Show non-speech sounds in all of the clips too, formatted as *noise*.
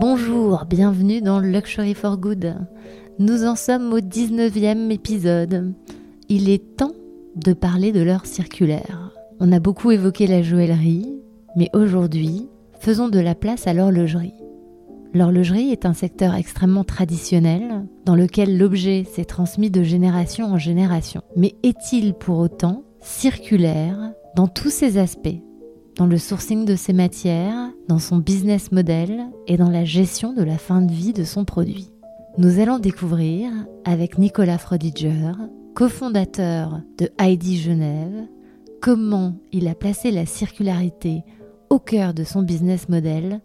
Bonjour, bienvenue dans Luxury for Good. Nous en sommes au 19e épisode. Il est temps de parler de l'heure circulaire. On a beaucoup évoqué la joaillerie, mais aujourd'hui, faisons de la place à l'horlogerie. L'horlogerie est un secteur extrêmement traditionnel dans lequel l'objet s'est transmis de génération en génération. Mais est-il pour autant circulaire dans tous ses aspects? Dans le sourcing de ses matières, dans son business model et dans la gestion de la fin de vie de son produit. Nous allons découvrir avec Nicolas Frodiger, cofondateur de Heidi Genève, comment il a placé la circularité au cœur de son business model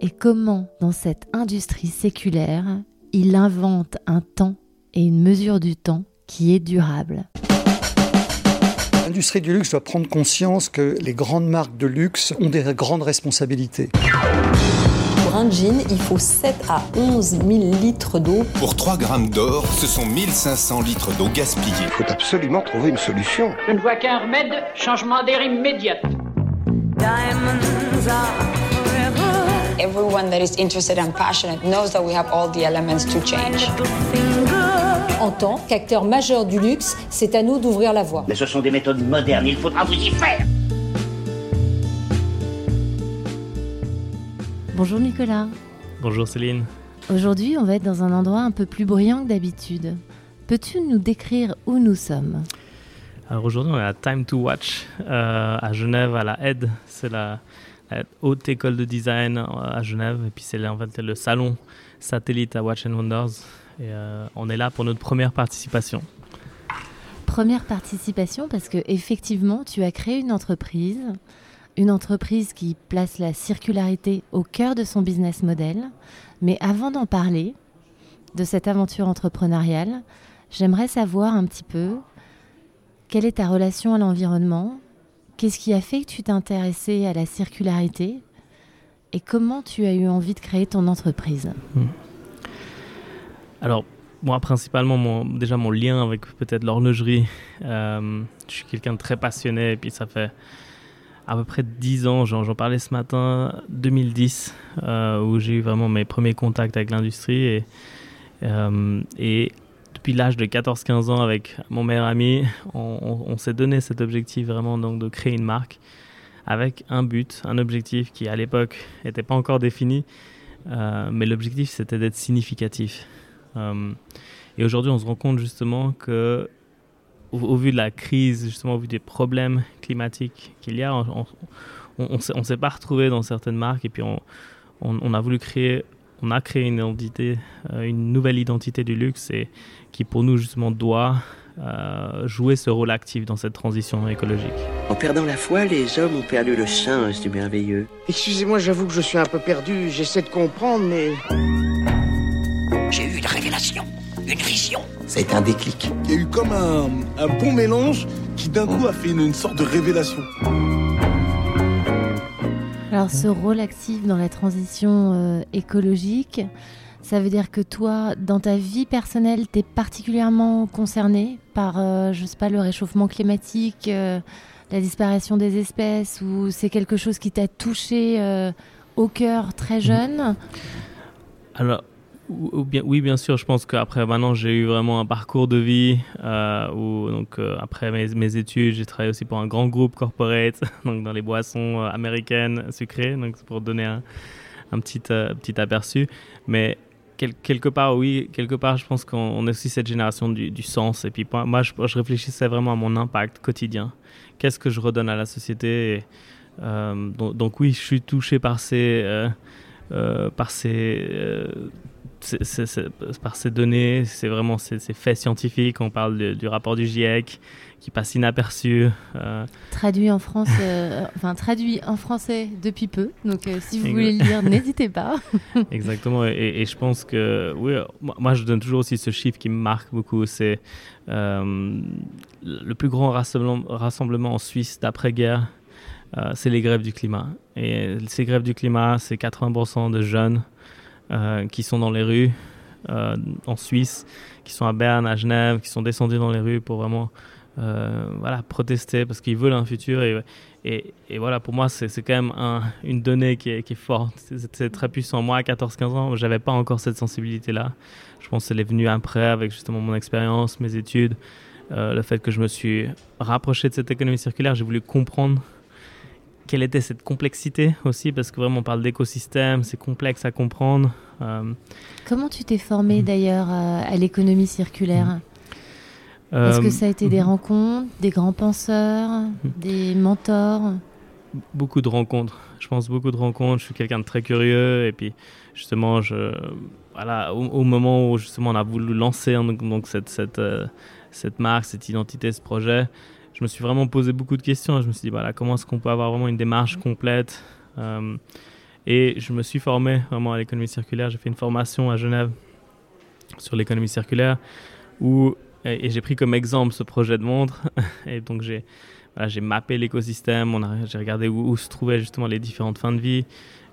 et comment dans cette industrie séculaire, il invente un temps et une mesure du temps qui est durable. L'industrie du luxe doit prendre conscience que les grandes marques de luxe ont des grandes responsabilités. Pour un jean, il faut 7 à 11 000 litres d'eau. Pour 3 grammes d'or, ce sont 1500 litres d'eau gaspillée. Il faut absolument trouver une solution. Je ne vois qu'un remède, changement d'air immédiat. Everyone that is interested and passionate knows that we have all the elements to change. En tant qu'acteur majeur du luxe, c'est à nous d'ouvrir la voie. Mais ce sont des méthodes modernes, il faudra vous y faire. Bonjour Nicolas. Bonjour Céline. Aujourd'hui, on va être dans un endroit un peu plus bruyant que d'habitude. Peux-tu nous décrire où nous sommes? Alors aujourd'hui, on est à Time to Watch euh, à Genève, à la Aide. C'est la, haute école de design à Genève. Et puis c'est le salon satellite à Watch and Wonders. Euh, on est là pour notre première participation. Première participation parce que effectivement, tu as créé une entreprise, une entreprise qui place la circularité au cœur de son business model. Mais avant d'en parler, de cette aventure entrepreneuriale, j'aimerais savoir un petit peu quelle est ta relation à l'environnement, qu'est-ce qui a fait que tu t'es intéressé à la circularité et comment tu as eu envie de créer ton entreprise? Mmh. Alors, moi, principalement, déjà mon lien avec peut-être l'horlogerie. Euh, je suis quelqu'un de très passionné et puis ça fait à peu près 10 ans, j'en parlais ce matin, 2010, euh, où j'ai eu vraiment mes premiers contacts avec l'industrie. Et, euh, et depuis l'âge de 14-15 ans, avec mon meilleur ami, on, on, on s'est donné cet objectif vraiment donc, de créer une marque avec un but, un objectif qui à l'époque n'était pas encore défini, euh, mais l'objectif c'était d'être significatif. Euh, et aujourd'hui, on se rend compte justement que, au, vu de la crise, justement, au vu des problèmes climatiques qu'il y a, on ne s'est pas retrouvé dans certaines marques et puis on, on, on, a voulu créer, on a créé une identité, euh, une nouvelle identité du luxe et qui pour nous justement doit euh, jouer ce rôle actif dans cette transition écologique. En perdant la foi, les hommes ont perdu le sens du merveilleux. Excusez-moi, j'avoue que je suis un peu perdu, j'essaie de comprendre, mais... J'ai eu une révélation, une vision. C'est un déclic. Il y a eu comme un, un bon mélange qui d'un coup a fait une, une, sorte de révélation. Alors ce rôle actif dans la transition euh, écologique, ça veut dire que toi, dans ta vie personnelle, tu es particulièrement concerné par, euh, je sais pas, le réchauffement climatique, euh, la disparition des espèces, ou c'est quelque chose qui t'a touché euh, au cœur très jeune? Alors, oui, bien sûr. Je pense qu'après, maintenant, j'ai eu vraiment un parcours de vie euh, où, donc, euh, après mes, études, j'ai travaillé aussi pour un grand groupe corporate, *laughs* donc dans les boissons euh, américaines sucrées, donc pour donner un, petit, petit aperçu. Mais quel, quelque part, oui, quelque part, je pense qu'on est aussi cette génération du, sens. Et puis, moi, je, réfléchissais vraiment à mon impact quotidien. Qu'est-ce que je redonne à la société donc, donc, oui, je suis touché par ces, par ces c est, c est, par ces données, c'est vraiment ces, ces, faits scientifiques. On parle de, du rapport du GIEC qui passe inaperçu. Euh... Traduit en France, euh, enfin traduit en français depuis peu. Donc euh, si vous voulez le lire, *laughs* n'hésitez pas. *laughs* Exactement. Et, et, je pense que oui, moi je donne toujours aussi ce chiffre qui me marque beaucoup. C'est euh, le plus grand rassemblement, rassemblement en Suisse d'après-guerre. C'est les grèves du climat. Et ces grèves du climat, c'est 80% de jeunes euh, qui sont dans les rues euh, en Suisse, qui sont à Berne, à Genève, qui sont descendus dans les rues pour vraiment voilà, protester parce qu'ils veulent un futur. Et, voilà, pour moi, c'est quand même un, une donnée qui est, qui est forte. C'est très puissant. Moi, à 14-15 ans, j'avais pas encore cette sensibilité-là. Je pense qu'elle est venue après avec justement mon expérience, mes études, le fait que je me suis rapproché de cette économie circulaire. J'ai voulu comprendre quelle était cette complexité aussi, parce que vraiment on parle d'écosystème, c'est complexe à comprendre. Euh, Comment tu t'es formé mm. d'ailleurs à, l'économie circulaire mm. Est-ce que ça a été des mm. rencontres, des grands penseurs, des mentors? Beaucoup de rencontres. Je pense beaucoup de rencontres. Je suis quelqu'un de très curieux et puis justement, je, voilà, au, moment où justement on a voulu lancer donc, cette, cette, euh, cette marque, cette identité, ce projet, je me suis vraiment posé beaucoup de questions. Je me suis dit, voilà, comment est-ce qu'on peut avoir vraiment une démarche complète euh, Et je me suis formé vraiment à l'économie circulaire. J'ai fait une formation à Genève sur l'économie circulaire et, j'ai pris comme exemple ce projet de montre. *laughs* et donc, j'ai j'ai mappé l'écosystème, j'ai regardé où, se trouvaient justement les différentes fins de vie,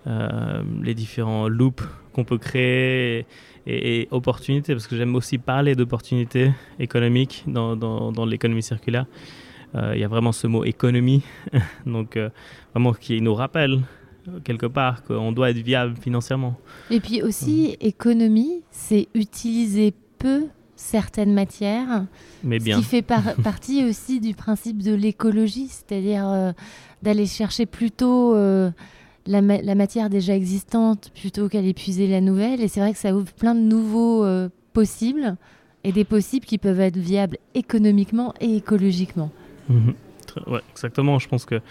euh, les différents loops qu'on peut créer et, opportunités, parce que j'aime aussi parler d'opportunités économiques dans, dans l'économie circulaire. Euh, il y a vraiment ce mot économie, *laughs* donc euh, vraiment qui nous rappelle quelque part qu'on doit être viable financièrement. Et puis aussi, économie, c'est utiliser peu certaines matières, Mais bien. ce qui fait *laughs* partie aussi du principe de l'écologie, c'est-à-dire euh, d'aller chercher plutôt la, matière déjà existante plutôt qu'à épuiser la nouvelle. Et c'est vrai que ça ouvre plein de nouveaux possibles et des possibles qui peuvent être viables économiquement et écologiquement. Mhm. Ouais, exactement. Je pense que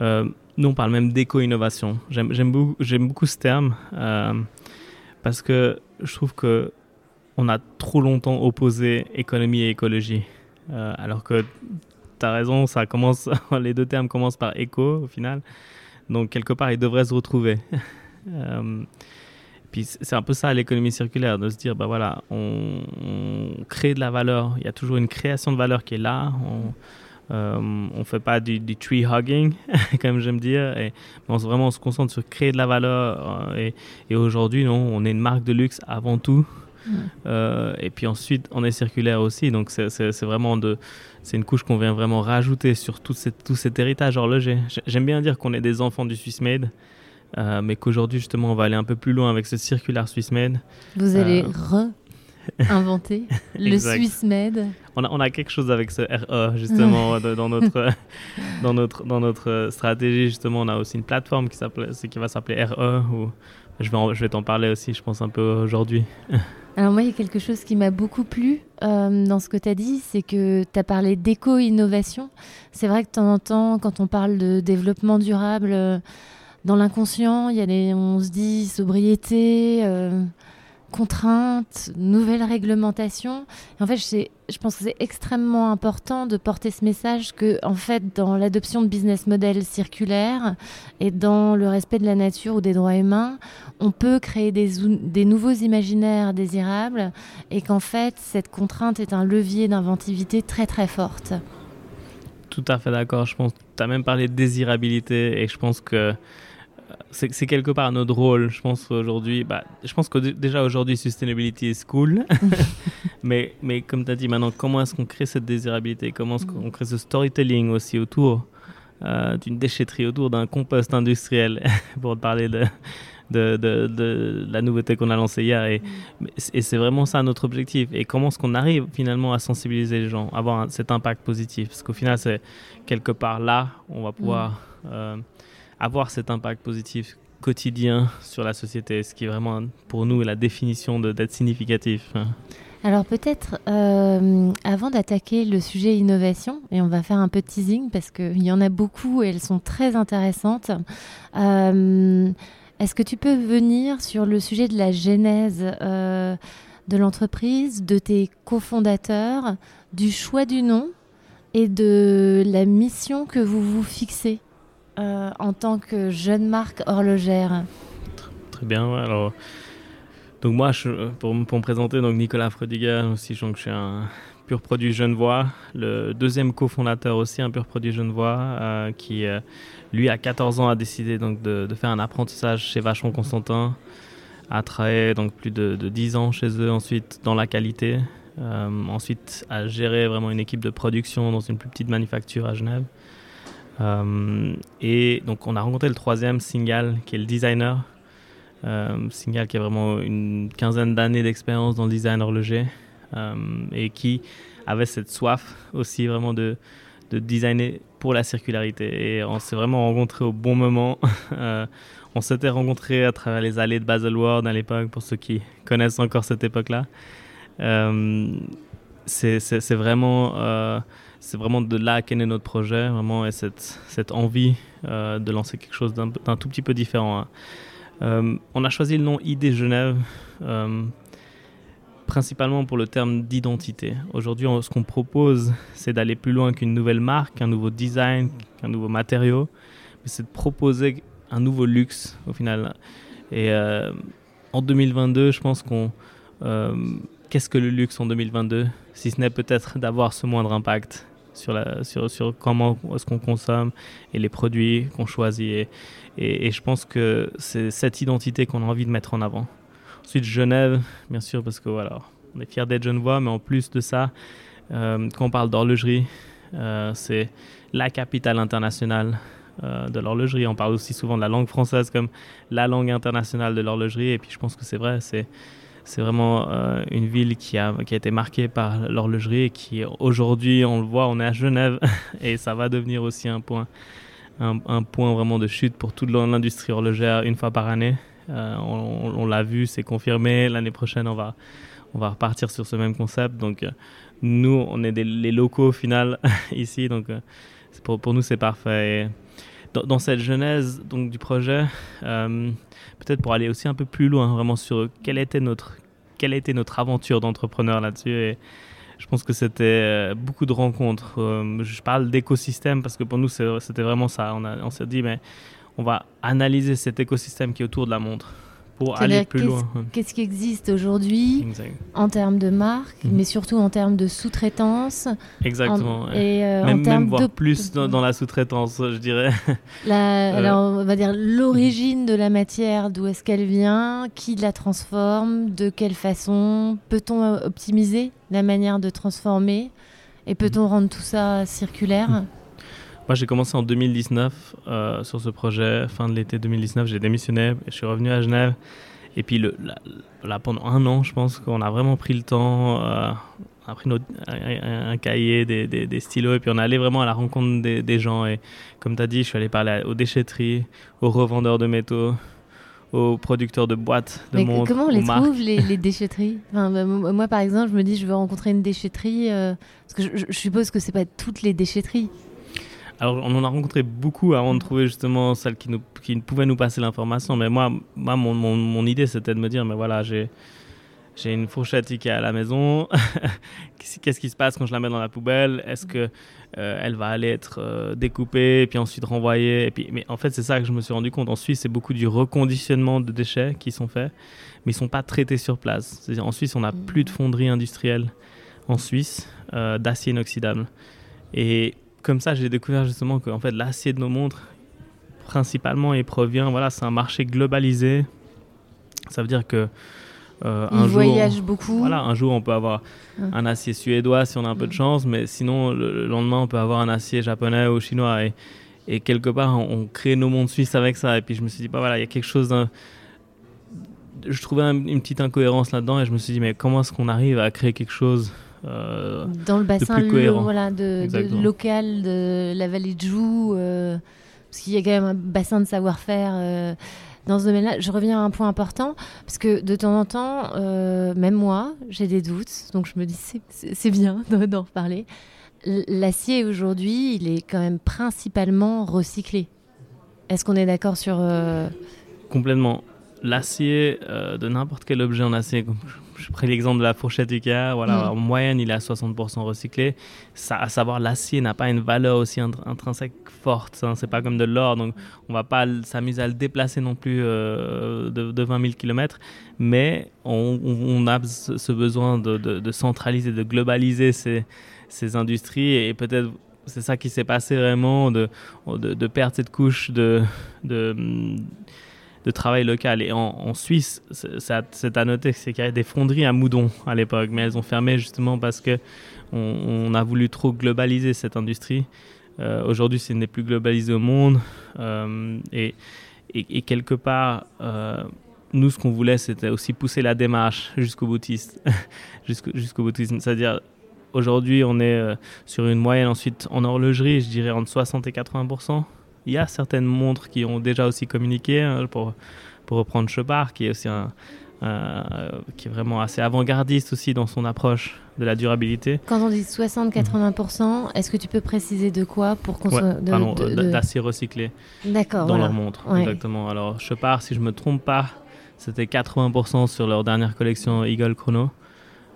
euh, nous, on parle même d'éco-innovation. J'aime beaucoup, beaucoup ce terme euh, parce que je trouve que on a trop longtemps opposé économie et écologie. Euh, alors que tu as raison, ça commence, *laughs* les deux termes commencent par éco au final. Donc, quelque part, ils devraient se retrouver. *laughs* Puis c'est un peu ça l'économie circulaire, de se dire, bah voilà, on, crée de la valeur, il y a toujours une création de valeur qui est là, euh, on fait pas du, tree hugging, *laughs* comme j'aime dire, et on se, vraiment on se concentre sur créer de la valeur. Euh, et, aujourd'hui, non, on est une marque de luxe avant tout. Euh, et puis ensuite, on est circulaire aussi. Donc c'est vraiment de, c'est une couche qu'on vient vraiment rajouter sur tout, tout cet héritage horloger. J'aime bien dire qu'on est des enfants du Swiss Made. mais qu'aujourd'hui justement on va aller un peu plus loin avec ce circulaire Swiss Made. Vous allez re *laughs* inventé, le Swiss Med. On a, on a, quelque chose avec ce RE justement dans notre *laughs* dans notre dans notre stratégie justement on a aussi une plateforme qui qui va s'appeler RE ou je vais je vais t'en parler aussi je pense un peu aujourd'hui. *laughs* Alors moi il y a quelque chose qui m'a beaucoup plu euh, dans ce que tu as dit, c'est que tu as parlé d'éco-innovation. C'est vrai que de temps en temps quand on parle de développement durable euh, dans l'inconscient, on se dit sobriété euh, contraintes, nouvelles réglementations. en fait, je pense que c'est extrêmement important de porter ce message que, en fait, dans l'adoption de business models circulaires et dans le respect de la nature ou des droits humains, on peut créer des, nouveaux imaginaires désirables et qu'en fait, cette contrainte est un levier d'inventivité très très forte. Tout à fait d'accord. Je pense tu as même parlé de désirabilité et je pense que c'est quelque part notre rôle, je pense aujourd'hui. Bah, je pense que déjà aujourd'hui, sustainability is cool. *laughs* mais, mais comme tu as dit maintenant, comment est-ce qu'on crée cette désirabilité? Comment est-ce qu'on crée ce storytelling aussi autour euh, d'une déchetterie, autour d'un compost industriel, *laughs* pour parler de, de, de, de la nouveauté qu'on a lancée hier. Et, et c'est vraiment ça notre objectif. Et comment est-ce qu'on arrive finalement à sensibiliser les gens, avoir cet impact positif? Parce qu'au final, c'est quelque part là, on va pouvoir. Mm. Euh, avoir cet impact positif quotidien sur la société, ce qui est vraiment pour nous la définition d'être significatif. Alors peut-être, euh, avant d'attaquer le sujet innovation, et on va faire un peu de teasing parce qu'il y en a beaucoup et elles sont très intéressantes, euh, est-ce que tu peux venir sur le sujet de la genèse euh, de l'entreprise, de tes cofondateurs, du choix du nom et de la mission que vous vous fixez? Euh, en tant que jeune marque horlogère Très bien. Alors, donc moi, pour, me présenter, donc Nicolas Frediger, aussi, donc je suis un pur produit Genevois, le deuxième cofondateur aussi, un pur produit Genevois, euh, qui euh, lui à 14 ans a décidé donc de, faire un apprentissage chez Vachon Constantin, a travaillé donc plus de, de, 10 ans chez eux ensuite dans la qualité. ensuite à gérer vraiment une équipe de production dans une plus petite manufacture à Genève. Et donc on a rencontré le troisième, Singal, qui est le designer. Singal qui a vraiment une quinzaine d'années d'expérience dans le design horloger et qui avait cette soif aussi vraiment de, de designer pour la circularité. Et on s'est vraiment rencontrés au bon moment. *laughs* Euh, on s'était rencontrés à travers les allées de Baselworld à l'époque, pour ceux qui connaissent encore cette époque-là. Euh, c'est vraiment, euh, c'est vraiment de là qu'est né notre projet, vraiment, et cette, cette envie de lancer quelque chose d'un tout petit peu différent. Hein. on a choisi le nom ID Genève principalement pour le terme d'identité. Aujourd'hui, ce qu'on propose, c'est d'aller plus loin qu'une nouvelle marque, un nouveau design, qu'un nouveau matériau, mais c'est de proposer un nouveau luxe au final. Et euh, en 2022, je pense qu'on... Euh, qu'est-ce que le luxe en 2022 Si ce n'est peut-être *laughs* d'avoir ce moindre impact? Sur, la, sur, sur comment est-ce qu'on consomme et les produits qu'on choisit. Et, je pense que c'est cette identité qu'on a envie de mettre en avant. Ensuite, Genève, bien sûr, parce que voilà, on est fiers d'être genevois, mais en plus de ça, euh, quand on parle d'horlogerie, euh, c'est la capitale internationale euh, de l'horlogerie. On parle aussi souvent de la langue française comme la langue internationale de l'horlogerie, et puis je pense que c'est vrai, c'est c'est vraiment une ville qui a, qui a été marquée par l'horlogerie et qui aujourd'hui, on le voit, on est à Genève *laughs* et ça va devenir aussi un point, un, point vraiment de chute pour toute l'industrie horlogère une fois par année. Euh, on, l'a vu, c'est confirmé. L'année prochaine, on va, on va repartir sur ce même concept. Donc, euh, nous, on est les locaux au final *laughs* ici. Donc, euh, pour, nous, c'est parfait. dans, cette genèse donc, du projet, peut-être pour aller aussi un peu plus loin, vraiment sur quelle était notre, quelle était notre aventure d'entrepreneur là-dessus. Et je pense que c'était beaucoup de rencontres. je parle d'écosystème parce que pour nous, c'était vraiment ça. On, on s'est dit, mais on va analyser cet écosystème qui est autour de la montre pour aller plus loin. Qu'est-ce qui existe aujourd'hui en termes de marque, mhm. mais surtout en termes de sous-traitance Exactement. et euh, même, en termes voir plus dans, la sous-traitance, je dirais. *laughs* Euh, alors, on va dire l'origine de la matière, d'où est-ce qu'elle vient, qui la transforme, de quelle façon, peut-on euh, optimiser la manière de transformer et peut-on rendre tout ça circulaire? Moi, j'ai commencé en 2019 euh, sur ce projet. Fin de l'été 2019, j'ai démissionné et je suis revenu à Genève. Et puis le, là, pendant un an, je pense qu'on a vraiment pris le temps. Euh, on a pris un, cahier, des, des, stylos, et puis on est allé vraiment à la rencontre des, des gens. Et comme tu as dit, je suis allé parler aux déchetteries, aux revendeurs de métaux, aux producteurs de boîtes, de Mais Comment on les trouve, les, *laughs* déchetteries? Enfin, bah, Moi, par exemple, je me dis, je veux rencontrer une déchetterie, euh, parce que je, je suppose que c'est pas toutes les déchetteries. Alors, on en a rencontré beaucoup avant de trouver justement celle qui, nous, qui pouvait nous passer l'information. Mais moi, moi mon, mon, idée, c'était de me dire, mais voilà, j'ai, j'ai une fourchette Ikea à la maison. *laughs* Qu'est-ce qui se passe quand je la mets dans la poubelle? Est-ce que euh, elle va aller être euh, découpée et puis ensuite renvoyée? Et puis, Mais en fait, c'est ça que je me suis rendu compte. En Suisse, c'est beaucoup du reconditionnement de déchets qui sont faits, mais ils sont pas traités sur place. En Suisse, on n'a plus de fonderie industrielle en Suisse euh, d'acier inoxydable. Et comme ça, j'ai découvert justement que fait, l'acier de nos montres, principalement, il provient, voilà, c'est un marché globalisé. Ça veut dire que euh, un jour, voyage beaucoup. Voilà, un jour on peut avoir un acier suédois si on a un peu de chance, mais sinon le, lendemain on peut avoir un acier japonais ou chinois et, et quelque part on, crée nos montres suisses avec ça. Et puis je me suis dit, bah voilà, il y a quelque chose d'un je trouvais une petite incohérence là-dedans et je me suis dit mais comment est-ce qu'on arrive à créer quelque chose euh, dans le bassin de, voilà, de, local de la vallée de Joux, euh, parce qu'il y a quand même un bassin de savoir-faire euh, dans ce domaine-là. Je reviens à un point important, parce que de temps en temps, même moi, j'ai des doutes, donc je me dis c'est bien *laughs* d'en reparler. L'acier aujourd'hui, il est quand même principalement recyclé. Est-ce qu'on est, d'accord sur... Complètement. L'acier, de n'importe quel objet en acier, je prends l'exemple de la fourchette Ikea. Voilà, mm. en moyenne, il est à 60% recyclé. Ça, à savoir, l'acier n'a pas une valeur aussi intrinsèque forte. Hein. C'est pas comme de l'or, donc on va pas s'amuser à le déplacer non plus euh, de, 20 000 km. Mais on, a ce besoin de, centraliser, de globaliser ces, ces industries et peut-être c'est ça qui s'est passé vraiment, de, de, perdre cette couche de, de, de travail local. Et en, Suisse, c'est à noter c'est qu'il y avait des fonderies à Moudon à l'époque, mais elles ont fermé justement parce que on, a voulu trop globaliser cette industrie. Euh, aujourd'hui, ce n'est plus globalisé au monde. Euh, et, quelque part, euh, nous, ce qu'on voulait, c'était aussi pousser la démarche jusqu'au boutiste, *laughs* jusqu'au boutisme. C'est-à-dire, aujourd'hui, on est sur une moyenne ensuite en horlogerie, je dirais entre 60 et 80 il y a certaines montres qui ont déjà aussi communiqué, hein, pour, pour reprendre Chopard, qui est aussi un, qui est vraiment assez avant-gardiste aussi dans son approche de la durabilité. Quand on dit 60-80%, est-ce que tu peux préciser de quoi pour qu'on soit d'acier recyclé D'accord, dans leur montre. Exactement. Alors Chopard, si je me trompe pas, c'était 80% sur leur dernière collection Eagle Chrono.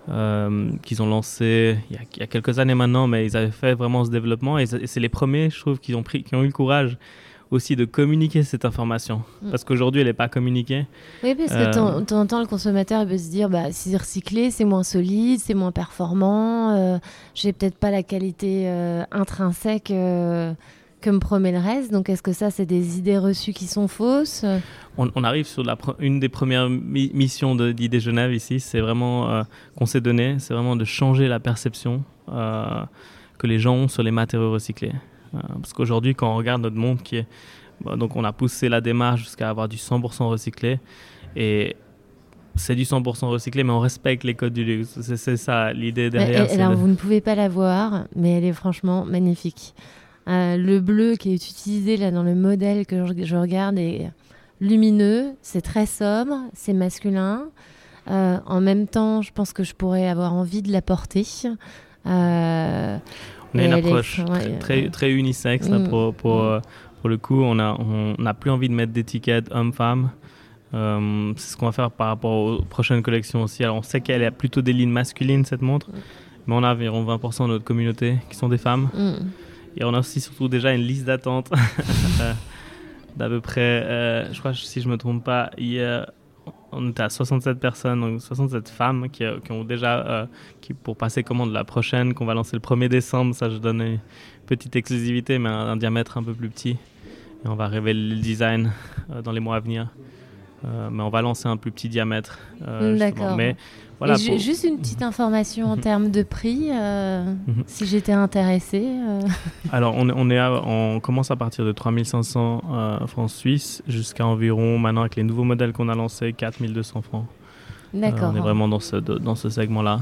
Euh, qu'ils ont lancé il y, a, quelques années maintenant, mais ils avaient fait vraiment ce développement et c'est les premiers, je trouve, qui ont, pris, qui ont eu le courage aussi de communiquer cette information. Mm. Parce qu'aujourd'hui, elle n'est pas communiquée. Oui, parce que euh, tu entends le consommateur il peut se dire bah, si c'est recyclé, c'est moins solide, c'est moins performant, euh, j'ai peut-être pas la qualité intrinsèque que me promet le reste. Donc, est-ce que ça, c'est des idées reçues qui sont fausses? On, arrive sur la, une des premières missions d'Idées Genève ici. C'est vraiment euh, qu'on s'est donné, c'est vraiment de changer la perception euh, que les gens ont sur les matériaux recyclés. Euh, parce qu'aujourd'hui, quand on regarde notre monde, qui est, bah, donc on a poussé la démarche jusqu'à avoir du 100% recyclé. Et c'est du 100% recyclé, mais on respecte les codes du luxe. C'est ça l'idée derrière. alors, vous ne pouvez pas la voir, mais elle est franchement magnifique. Euh, le bleu qui est utilisé là dans le modèle que je, regarde est lumineux, c'est très sobre, c'est masculin. Euh, en même temps, je pense que je pourrais avoir envie de la porter. Euh, on a une approche très, très, unisexe mm. pour, pour, mm. pour, le coup. On n'a on, plus envie de mettre d'étiquette homme-femme. c'est ce qu'on va faire par rapport aux prochaines collections aussi. Alors, on sait qu'elle a plutôt des lignes masculines, cette montre, mm. mais on a environ 20% de notre communauté qui sont des femmes. Et on a aussi surtout déjà une liste d'attente *laughs* d'à peu près, euh, je crois, si je me trompe pas, hier, on était à 67 personnes, donc 67 femmes qui, qui ont déjà, euh, qui, pour passer commande la prochaine, qu'on va lancer le 1er décembre. Ça, je donne une petite exclusivité, mais un, diamètre un peu plus petit. Et on va révéler le design euh, dans les mois à venir. mais on va lancer un plus petit diamètre. Juste une petite information en mhm. termes de prix, euh, mhm. si j'étais intéressé. Euh. Alors, on, on, est on commence à partir de 3500 euh, francs suisses jusqu'à environ, maintenant avec les nouveaux modèles qu'on a lancés, 4200 francs. D'accord. on est vraiment dans ce, dans ce segment-là.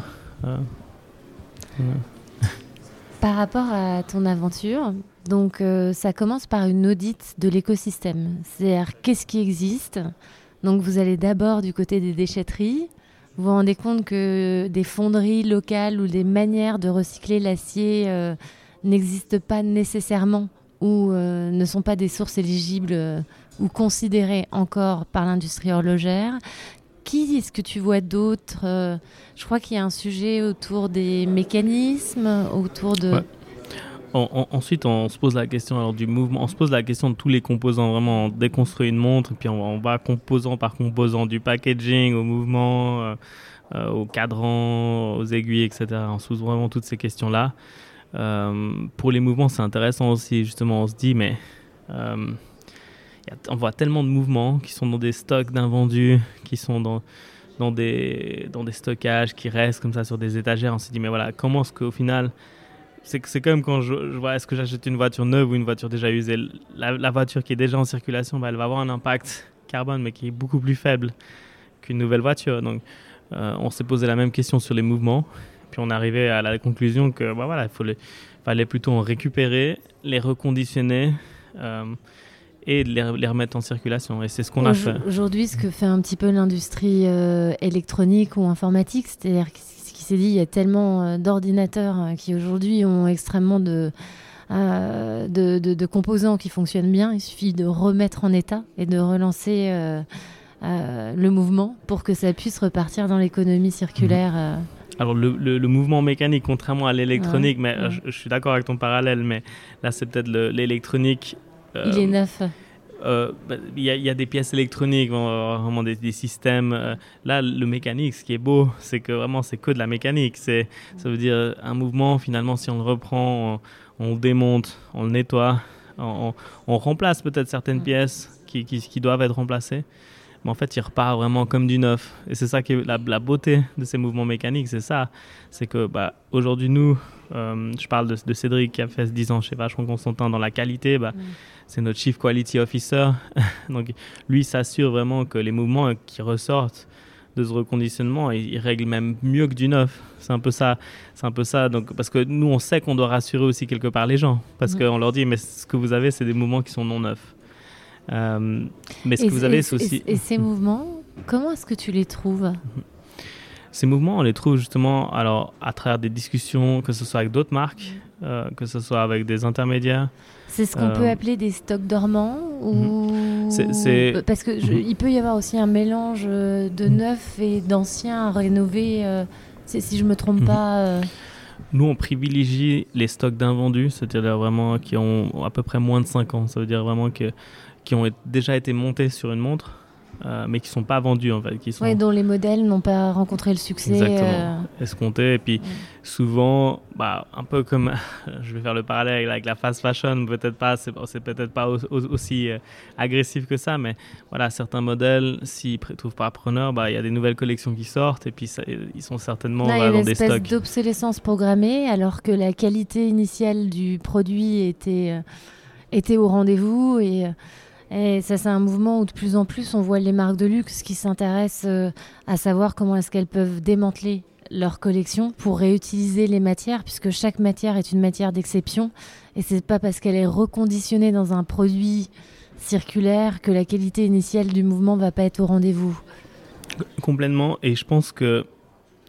Par rapport à ton aventure, donc ça commence par une audite de l'écosystème. C'est-à-dire qu'est-ce qui existe? Donc vous allez d'abord du côté des déchetteries, vous vous rendez compte que des fonderies locales ou des manières de recycler l'acier euh, n'existent pas nécessairement ou euh, ne sont pas des sources éligibles euh, ou considérées encore par l'industrie horlogère. Qui est-ce que tu vois d'autres Je crois qu'il y a un sujet autour des mécanismes, autour de ensuite, on se pose la question alors, du mouvement, on se pose la question de tous les composants. Vraiment, on déconstruit une montre, puis on, va composant par composant, du packaging au mouvement, euh, euh, au cadran, aux aiguilles, etc. On se pose vraiment toutes ces questions-là. Euh, pour les mouvements, c'est intéressant aussi. Justement, on se dit, mais on voit tellement de mouvements qui sont dans des stocks d'invendus, qui sont dans dans des, dans des stockages qui restent comme ça sur des étagères. On se dit, mais voilà, comment est-ce qu'au final, c'est comme quand je, vois est-ce que j'achète une voiture neuve ou une voiture déjà usée? La, voiture qui est déjà en circulation, bah, elle va avoir un impact carbone, mais qui est beaucoup plus faible qu'une nouvelle voiture. Donc, euh, on s'est posé la même question sur les mouvements. Puis on est arrivé à la conclusion que bah, voilà, il fallait plutôt en récupérer, les reconditionner. Euh, et les, les, remettre en circulation. Et c'est ce qu'on a fait. Aujourd'hui, ce que fait un petit peu l'industrie euh, électronique ou informatique, c'est-à-dire s'est dit, il y a tellement euh, d'ordinateurs euh, qui aujourd'hui ont extrêmement euh, de, de, composants qui fonctionnent bien. Il suffit de remettre en état et de relancer le mouvement pour que ça puisse repartir dans l'économie circulaire. Alors le, le, mouvement mécanique, contrairement à l'électronique, mais Je, suis d'accord avec ton parallèle, mais là c'est peut-être l'électronique. il est neuf. Euh, bah, il y, a des pièces électroniques, vraiment des, systèmes. Euh, là, le mécanique, ce qui est beau, c'est que vraiment, c'est que de la mécanique. C'est, ça veut dire un mouvement, finalement, si on le reprend, on, le démonte, on le nettoie, on, remplace peut-être certaines pièces qui, qui, qui doivent être remplacés mais en fait, il repart vraiment comme du neuf. Et c'est ça qui est la, beauté de ces mouvements mécaniques, c'est ça. C'est que bah, aujourd'hui, nous, euh, je parle de, Cédric qui a fait 10 ans chez Vachon Constantin dans la qualité, bah, c'est notre Chief Quality Officer. *laughs* Donc, lui s'assure vraiment que les mouvements qui ressortent de ce reconditionnement, ils, règlent même mieux que du neuf. C'est un peu ça. C'est un peu ça. Donc, parce que nous, on sait qu'on doit rassurer aussi quelque part les gens. Parce qu'on leur dit, mais ce que vous avez, c'est des mouvements qui sont non neufs. Euh, mais ce que vous avez, c'est aussi. Et, ces *laughs* mouvements, comment est-ce que tu les trouves? Ces mouvements, on les trouve justement alors, à travers des discussions, que ce soit avec d'autres marques, euh, que ce soit avec des intermédiaires. C'est ce qu'on peut euh, appeler des stocks dormants ou... c'est, Parce qu'il il peut y avoir aussi un mélange de neuf et d'anciens rénovés, si je ne me trompe mhm. pas. Nous, on privilégie les stocks d'invendus, c'est-à-dire vraiment qui ont à peu près moins de 5 ans. Ça veut dire vraiment que qui ont déjà été montés sur une montre, euh, mais qui sont pas vendus en fait. Qui sont... dont les modèles n'ont pas rencontré le succès. Exactement. Euh... Escompté. Et puis souvent, bah, un peu comme, *laughs* je vais faire le parallèle avec la fast fashion, peut-être pas, c'est, peut-être pas aussi euh, agressif que ça, mais voilà, certains modèles, s'ils ne trouvent pas preneur, bah, il y a des nouvelles collections qui sortent et puis ils sont certainement Là, dans des stocks. Il y a une espèce d'obsolescence programmée alors que la qualité initiale du produit était, euh, était au rendez-vous et et ça, c'est un mouvement où de plus en plus, on voit les marques de luxe qui s'intéressent euh, à savoir comment est-ce qu'elles peuvent démanteler leur collection pour réutiliser les matières, puisque chaque matière est une matière d'exception. Et c'est pas parce qu'elle est reconditionnée dans un produit circulaire que la qualité initiale du mouvement va pas être au rendez-vous. Complètement. Et je pense que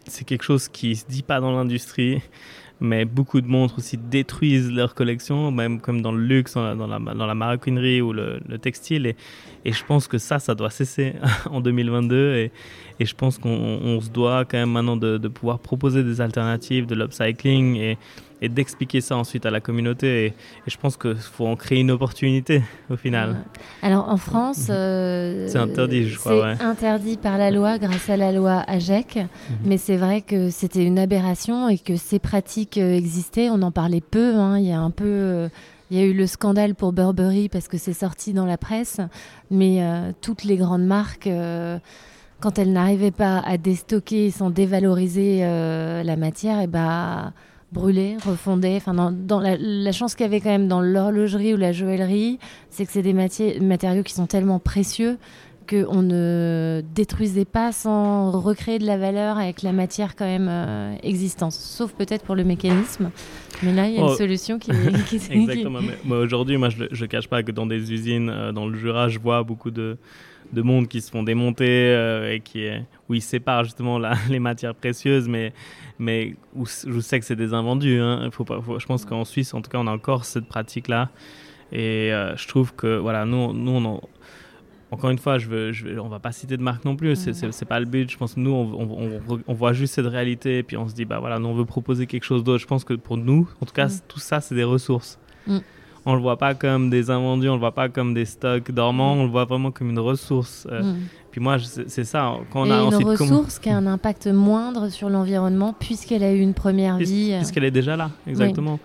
c'est quelque chose qui se dit pas dans l'industrie mais beaucoup de montres aussi détruisent leur collection, même comme dans le luxe, dans la, dans la, maroquinerie ou le, textile. Et, et, je pense que ça, ça doit cesser *laughs* en 2022. Et, et je pense qu'on se doit quand même maintenant de, pouvoir proposer des alternatives, de l'upcycling et d'expliquer ça ensuite à la communauté. Et, je pense qu'il faut en créer une opportunité *laughs* au final. Alors en France, mhm. euh, c'est interdit, je crois. C'est interdit par la loi grâce à la loi AGEC, mhm. mais c'est vrai que c'était une aberration et que ces pratiques euh, existaient. On en parlait peu. Hein. Il y a un peu. Euh, il y a eu le scandale pour Burberry parce que c'est sorti dans la presse, mais toutes les grandes marques quand elles n'arrivaient pas à déstocker sans dévaloriser la matière, et eh bah, brûlés, refondés. Enfin, dans, la, chance qu'il y avait quand même dans l'horlogerie ou la joaillerie, c'est que c'est des matériaux qui sont tellement précieux qu'on ne détruisait pas sans recréer de la valeur avec la matière quand même euh, existante. Sauf peut-être pour le mécanisme. Mais là, il y a une oh. solution qui, *laughs* qui, Exactement. Mais, aujourd'hui, moi, je ne cache pas que dans des usines, euh, dans le Jura, je vois beaucoup de de monde qui se font démonter euh, et qui où ils séparent justement *laughs* les matières précieuses, mais, mais où je sais que c'est des invendus. Hein. Faut pas, je pense qu'en Suisse, en tout cas, on a encore cette pratique-là. Et euh, je trouve que, voilà, nous, nous on encore une fois, je veux, je on va pas citer de marque non plus, c'est pas le but. Je pense que nous, on, on, voit juste cette réalité et puis on se dit, bah voilà, nous, on veut proposer quelque chose d'autre. Je pense que pour nous, en tout cas, mm. tout ça, c'est des ressources. Mm on le voit pas comme des invendus, on le voit pas comme des stocks dormants, on le voit vraiment comme une ressource. Euh, hmm. Puis moi, c'est ça. Quand on a une ressource qui a un impact moindre sur l'environnement puisqu'elle a eu une première vie. Euh. Puisqu'elle est déjà là, exactement.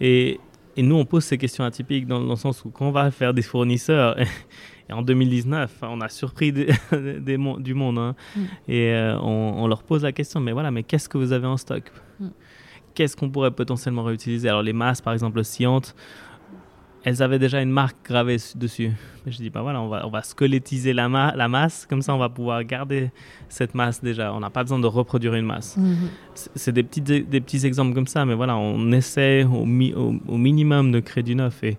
Et, et, nous, on pose ces questions atypiques dans, le sens où quand on va faire des fournisseurs, *laughs* et en 2019, on a surpris des, *laughs* du monde, hein, hmm. et euh, on, leur pose la question, mais voilà, mais qu'est-ce que vous avez en stock? Hmm. Qu'est-ce qu'on pourrait potentiellement réutiliser? Alors les masses, par exemple, scientes, elles avaient déjà une marque gravée dessus. Je dis, bah voilà, on va, on va squelettiser la, la masse, comme ça on va pouvoir garder cette masse déjà. On n'a pas besoin de reproduire une masse. Mhm. C'est des petits, des petits exemples comme ça, mais voilà, on essaie au, au, minimum de créer du neuf et,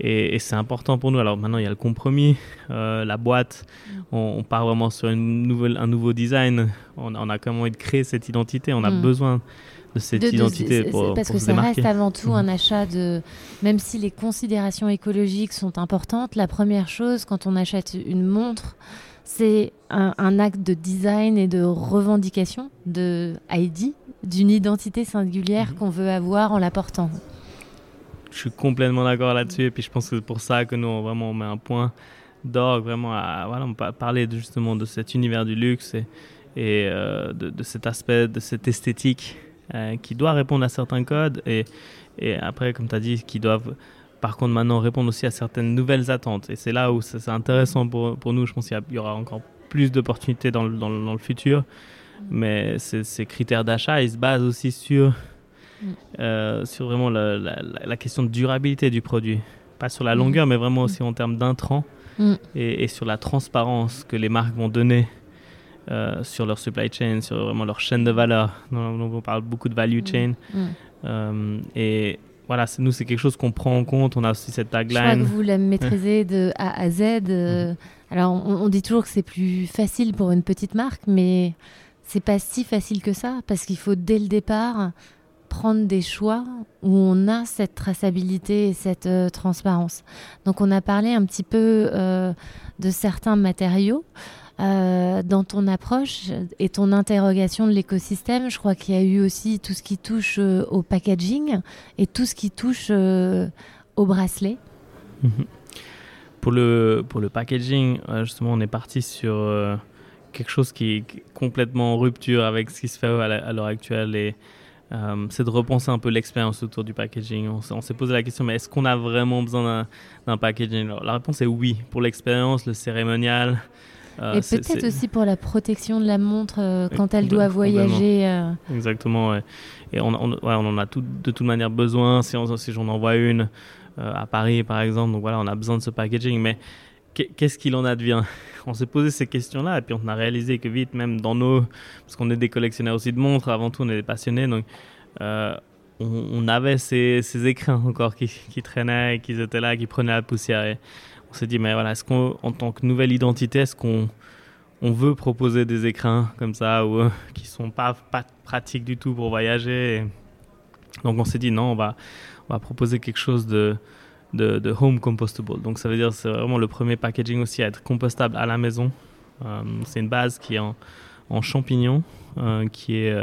et, c'est important pour nous. Alors maintenant, il y a le compromis, euh, la boîte, on, part vraiment sur une nouvelle, un nouveau design. On, on a comment de créer cette identité, on a mhm. besoin cette identité Parce que ça reste avant tout un mhm. achat de. Même si les considérations écologiques sont importantes, la première chose quand on achète une montre, c'est un, acte de design et de revendication de ID, d'une identité singulière mhm. qu'on veut avoir en la portant. Je suis complètement d'accord là-dessus et puis je pense que c'est pour ça que nous vraiment on met un point d'orgue vraiment à voilà, parler justement de cet univers du luxe et, euh, de, cet aspect, de cette esthétique euh, qui doit répondre à certains codes et, après, comme tu as dit, qui doivent par contre maintenant répondre aussi à certaines nouvelles attentes. Et c'est là où c'est intéressant pour, nous. Je pense qu'il y, aura encore plus d'opportunités dans, le futur. Mais ces critères d'achat, ils se basent aussi sur. Euh, sur vraiment la, la, question de durabilité du produit. Pas sur la mm. longueur, mais vraiment aussi en termes d'intrants mm. et, et, sur la transparence que les marques vont donner euh, sur leur supply chain, sur vraiment leur chaîne de valeur. Donc, on parle beaucoup de value chain. Euh, et voilà, nous, c'est quelque chose qu'on prend en compte. On a aussi cette tagline. Je crois que vous la maîtrisez de A à Z. Euh, alors, on, dit toujours que c'est plus facile pour une petite marque, mais c'est pas si facile que ça, parce qu'il faut dès le départ prendre des choix où on a cette traçabilité et cette euh, transparence. Donc, on a parlé un petit peu euh, de certains matériaux. Euh, dans ton approche et ton interrogation de l'écosystème, je crois qu'il y a eu aussi tout ce qui touche au packaging et tout ce qui touche au bracelet. Mhm. Pour le, pour le packaging, justement, on est parti sur quelque chose qui est complètement en rupture avec ce qui se fait à l'heure actuelle et c'est de repenser un peu l'expérience autour du packaging. On, s'est posé la question, mais est-ce qu'on a vraiment besoin d'un packaging? La réponse est oui. Pour l'expérience, le cérémonial, euh, et peut-être aussi pour la protection de la montre euh, quand elle doit voyager. Euh. Exactement, ouais. Et on, on, on, en a tout, de toute manière besoin si j'en envoie une à Paris, par exemple. Donc voilà, on a besoin de ce packaging. Mais qu'est-ce qu'il en advient? On s'est posé ces questions-là et puis on a réalisé que vite, même dans nos... Parce qu'on est des collectionneurs aussi de montres, avant tout on est des passionnés, donc on, avait ces, ces, écrins encore qui, qui, traînaient, qui étaient là, qui prenaient la poussière. Et on s'est dit, mais voilà, est-ce qu'en tant que nouvelle identité, est-ce qu'on on veut proposer des écrins comme ça ou euh, qui sont pas, pas pratiques du tout pour voyager Donc on s'est dit, non, on va, on va proposer quelque chose de, de, home compostable. Donc ça veut dire c'est vraiment le premier packaging aussi à être compostable à la maison. Euh, c'est une base qui est en, en champignons, euh, qui est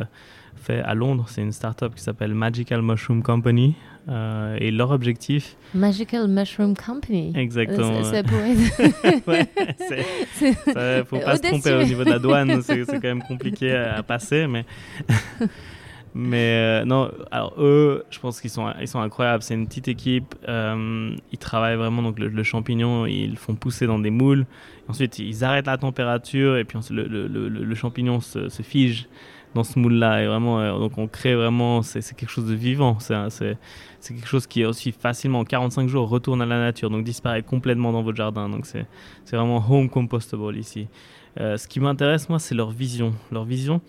fait à Londres. C'est une start-up qui s'appelle Magical Mushroom Company. Euh, et leur objectif. Magical Mushroom Company. Exactement. ça, pourrait *laughs* *laughs* ça, faut pas se tromper au niveau de la douane, c'est quand même compliqué à, passer, mais. *laughs* mais euh, non, alors eux, je pense qu'ils sont, ils sont incroyables. C'est une petite équipe. Euh, ils travaillent vraiment donc le, champignon, ils le font pousser dans des moules. Ensuite, ils arrêtent la température et puis le, champignon se, fige dans ce moule-là. Et vraiment, euh, donc on crée vraiment, c'est quelque chose de vivant. C'est quelque chose qui aussi facilement, en 45 jours, retourne à la nature, donc disparaît complètement dans votre jardin. Donc c'est vraiment home compostable ici. Ce qui m'intéresse, moi, c'est leur vision. Leur vision,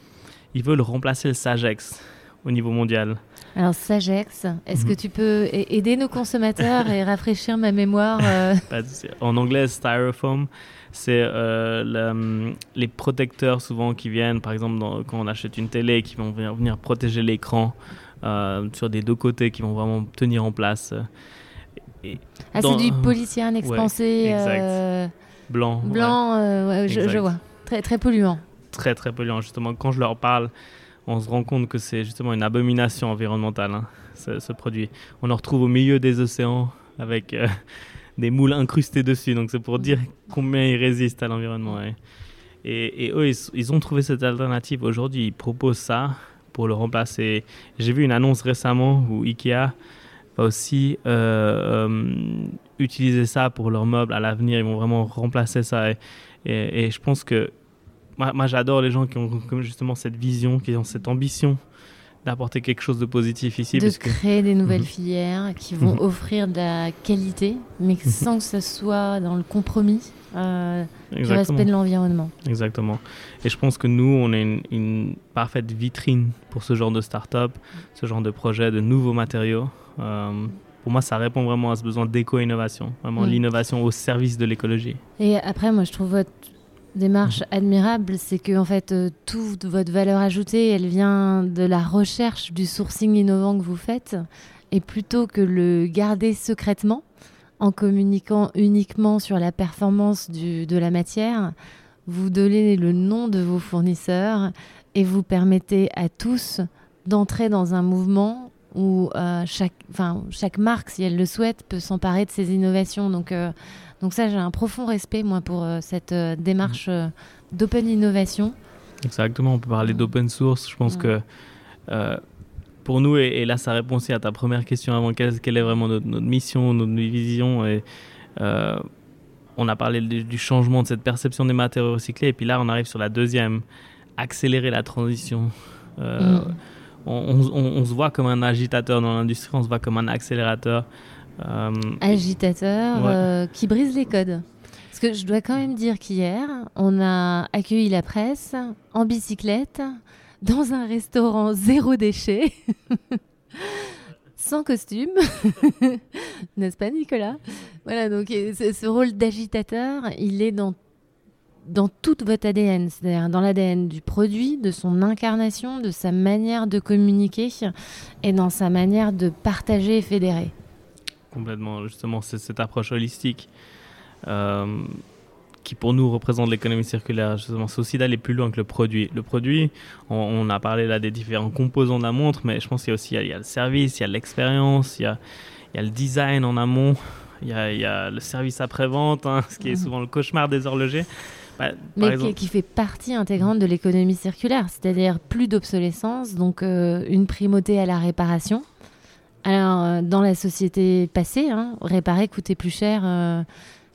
ils veulent remplacer le Sagex au niveau mondial. Alors Sagex, est-ce que mhm. tu peux aider nos consommateurs et rafraîchir ma mémoire euh? *laughs* En anglais, styrofoam c'est euh, hum, les protecteurs souvent qui viennent, par exemple quand on achète une télé, qui vont venir, protéger l'écran euh, sur des deux côtés, qui vont vraiment tenir en place. ah, c'est du polycyan expansé blanc. Blanc, je, vois. Très, très polluant. Très, très polluant. Justement, quand je leur parle, on se rend compte que c'est justement une abomination environnementale, hein, ce, produit. On en retrouve au milieu des océans avec *laughs* des moules incrustés dessus. Donc c'est pour dire combien ils résistent à l'environnement. Et, eux, ils, ont trouvé cette alternative. Aujourd'hui, ils proposent ça pour le remplacer. J'ai vu une annonce récemment où Ikea va aussi euh, euh, utiliser ça pour leurs meubles à l'avenir. Ils vont vraiment remplacer ça. Et, je pense que moi, moi j'adore les gens qui ont justement cette vision, qui ont cette ambition d'apporter quelque chose de positif ici. De créer des nouvelles mhm. filières qui vont mhm. offrir de la qualité, mais mhm. sans que ce soit dans le compromis euh, du respect de l'environnement. Exactement. Et je pense que nous, on est une, parfaite vitrine pour ce genre de start-up, ce genre de projet, de nouveaux matériaux. Euh, pour moi, ça répond vraiment à ce besoin d'éco-innovation, vraiment l'innovation au service de l'écologie. Et après, moi, je trouve votre démarche admirable, c'est que en fait euh, toute votre valeur ajoutée, elle vient de la recherche du sourcing innovant que vous faites, et plutôt que le garder secrètement en communiquant uniquement sur la performance de la matière, vous donnez le nom de vos fournisseurs et vous permettez à tous d'entrer dans un mouvement où euh, chaque, chaque marque, si elle le souhaite, peut s'emparer de ces innovations. Euh, donc ça, j'ai un profond respect, moi, pour euh, cette euh, démarche euh, d'open innovation. Exactement, on peut parler d'open source. Je pense que pour nous, et, là ça répond aussi à ta première question avant, quelle, quelle est vraiment notre, mission, notre vision et, euh, on a parlé du, changement de cette perception des matériaux recyclés, et puis là on arrive sur la deuxième, accélérer la transition. Euh, mm. on, se voit comme un agitateur dans l'industrie, on se voit comme un accélérateur. Euh, agitateur qui brise les codes. Parce que je dois quand même dire qu'hier, on a accueilli la presse en bicyclette dans un restaurant zéro déchet. *laughs* sans costume, *laughs* n'est-ce pas Nicolas? Voilà, donc ce rôle d'agitateur, il est dans, dans toute votre ADN, c'est-à-dire dans l'ADN du produit, de son incarnation, de sa manière de communiquer et dans sa manière de partager et fédérer. Complètement, justement, c'est cette approche holistique. Euh, qui pour nous représente l'économie circulaire. Justement, c'est aussi d'aller plus loin que le produit. Le produit, on, a parlé là des différents composants de la montre, mais je pense qu'il y a aussi il y a, le service, il y a l'expérience, il y a, il y a le design en amont, il y a, il y a le service après-vente, hein, ce qui est souvent le cauchemar des horlogers. Bah, mais qui, fait partie intégrante de l'économie circulaire, c'est-à-dire plus d'obsolescence, donc euh, une primauté à la réparation. Alors, euh, dans la société passée, hein, réparer coûtait plus cher euh,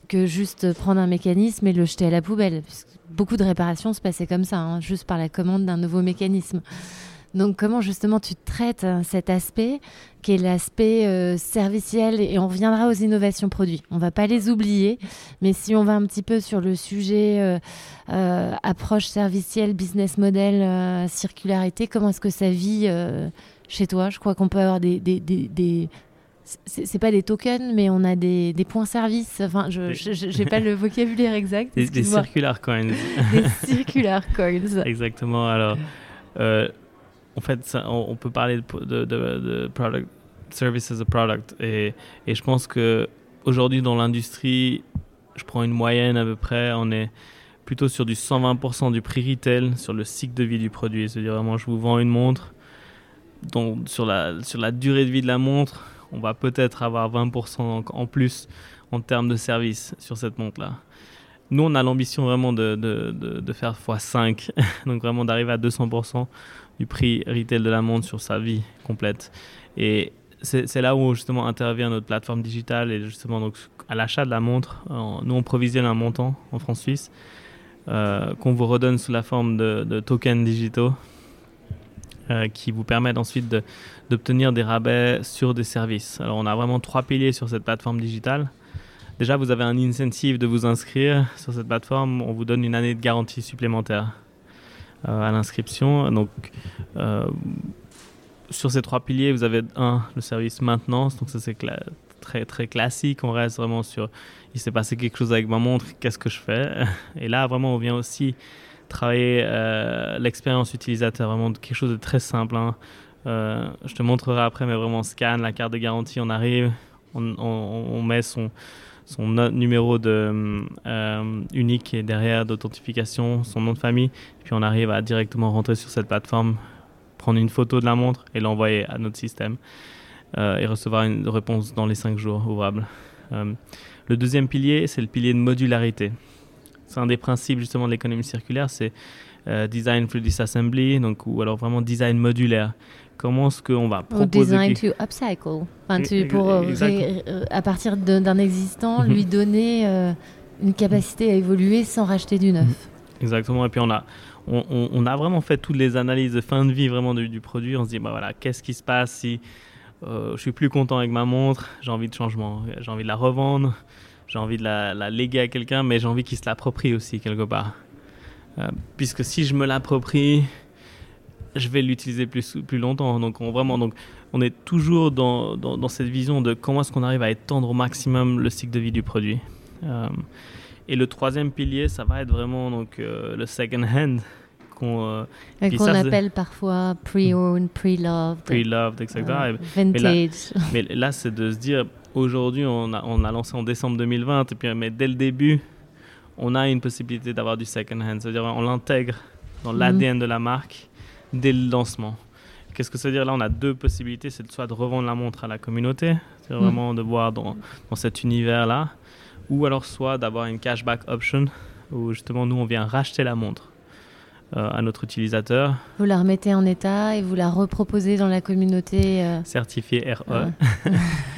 que juste prendre un mécanisme et le jeter à la poubelle. Beaucoup de réparations se passaient comme ça, hein, juste par la commande d'un nouveau mécanisme. Donc comment justement tu traites hein, cet aspect qui est l'aspect euh, serviciel et on reviendra aux innovations produits. On va pas les oublier, mais si on va un petit peu sur le sujet euh, euh, approche servicielle, business model, circularité, comment est-ce que ça vit chez toi Je crois qu'on peut avoir des, des, des c'est pas des tokens, mais on a des, des points service. Enfin, je n'ai pas le vocabulaire exact. Des, des circular coins. *laughs* des circular coins. *laughs* Exactement. Alors, euh, en fait, ça, on, peut parler de, de, de, product, service as a product. Et, et je pense que aujourd'hui dans l'industrie, je prends une moyenne à peu près, on est plutôt sur du 120% du prix retail sur le cycle de vie du produit. C'est-à-dire vraiment, je vous vends une montre. Donc, sur la, sur la durée de vie de la montre, on va peut-être avoir 20% en plus en termes de service sur cette montre-là. Nous, on a l'ambition vraiment de, de, faire x5, *laughs* donc vraiment d'arriver à 200% du prix retail de la montre sur sa vie complète. Et c'est là où justement intervient notre plateforme digitale et justement donc à l'achat de la montre, nous on provisionne un montant en France suisse euh, qu'on vous redonne sous la forme de, de tokens digitaux euh, qui vous permettent ensuite d'obtenir des rabais sur des services. Alors on a vraiment trois piliers sur cette plateforme digitale. Déjà, vous avez un incentive de vous inscrire sur cette plateforme. On vous donne une année de garantie supplémentaire euh, à l'inscription. Donc, euh, sur ces trois piliers, vous avez un, le service maintenance. Donc, ça, c'est très, très classique. On reste vraiment sur il s'est passé quelque chose avec ma montre, qu'est-ce que je fais? Et là, vraiment, on vient aussi travailler euh, l'expérience utilisateur, vraiment quelque chose de très simple. Hein. Euh, je te montrerai après, mais vraiment, on scanne la carte de garantie, on arrive, on, met son, son numéro de, euh, unique et derrière d'authentification, son nom de famille, puis on arrive à directement rentrer sur cette plateforme, prendre une photo de la montre et l'envoyer à notre système et recevoir une réponse dans les 5 jours ouvrables. le deuxième pilier, c'est le pilier de modularité. C'est un des principes justement de l'économie circulaire, c'est euh, design through disassembly, donc ou alors vraiment design modulaire. Comment est-ce qu'on va proposer design to upcycle, enfin, tu, pour euh, euh, à partir d'un existant mhm. lui donner une capacité à évoluer sans racheter du neuf. Mhm. Exactement. Et puis on a on, on, a vraiment fait toutes les analyses de fin de vie vraiment du, du produit. On se dit bah voilà qu'est-ce qui se passe si je suis plus content avec ma montre, j'ai envie de changement, j'ai envie de la revendre j'ai envie de la, léguer à quelqu'un, mais j'ai envie qu'il se l'approprie aussi quelque part. Euh, puisque si je me l'approprie, je vais l'utiliser plus, plus longtemps. Donc on, vraiment, donc, on est toujours dans, dans, cette vision de comment est-ce qu'on arrive à étendre au maximum le cycle de vie du produit. Euh, et le troisième pilier, ça va être vraiment donc, euh, le second hand. Qu'on appelle parfois pre-owned, pre-loved. Pre-loved, etc. vintage. mais là c'est de se dire, Aujourd'hui, on a, on a lancé en décembre 2020, et puis, mais dès le début, on a une possibilité d'avoir du second hand. C'est-à-dire, on l'intègre dans l'ADN de la marque dès le lancement. Qu'est-ce que ça veut dire? Là, on a deux possibilités. C'est soit de revendre la montre à la communauté, c'est mhm. vraiment de voir dans, dans cet univers-là, ou alors soit d'avoir une cashback option, où justement, nous, on vient racheter la montre. à notre utilisateur. Vous la remettez en état et vous la reproposez dans la communauté. Certifiée RE.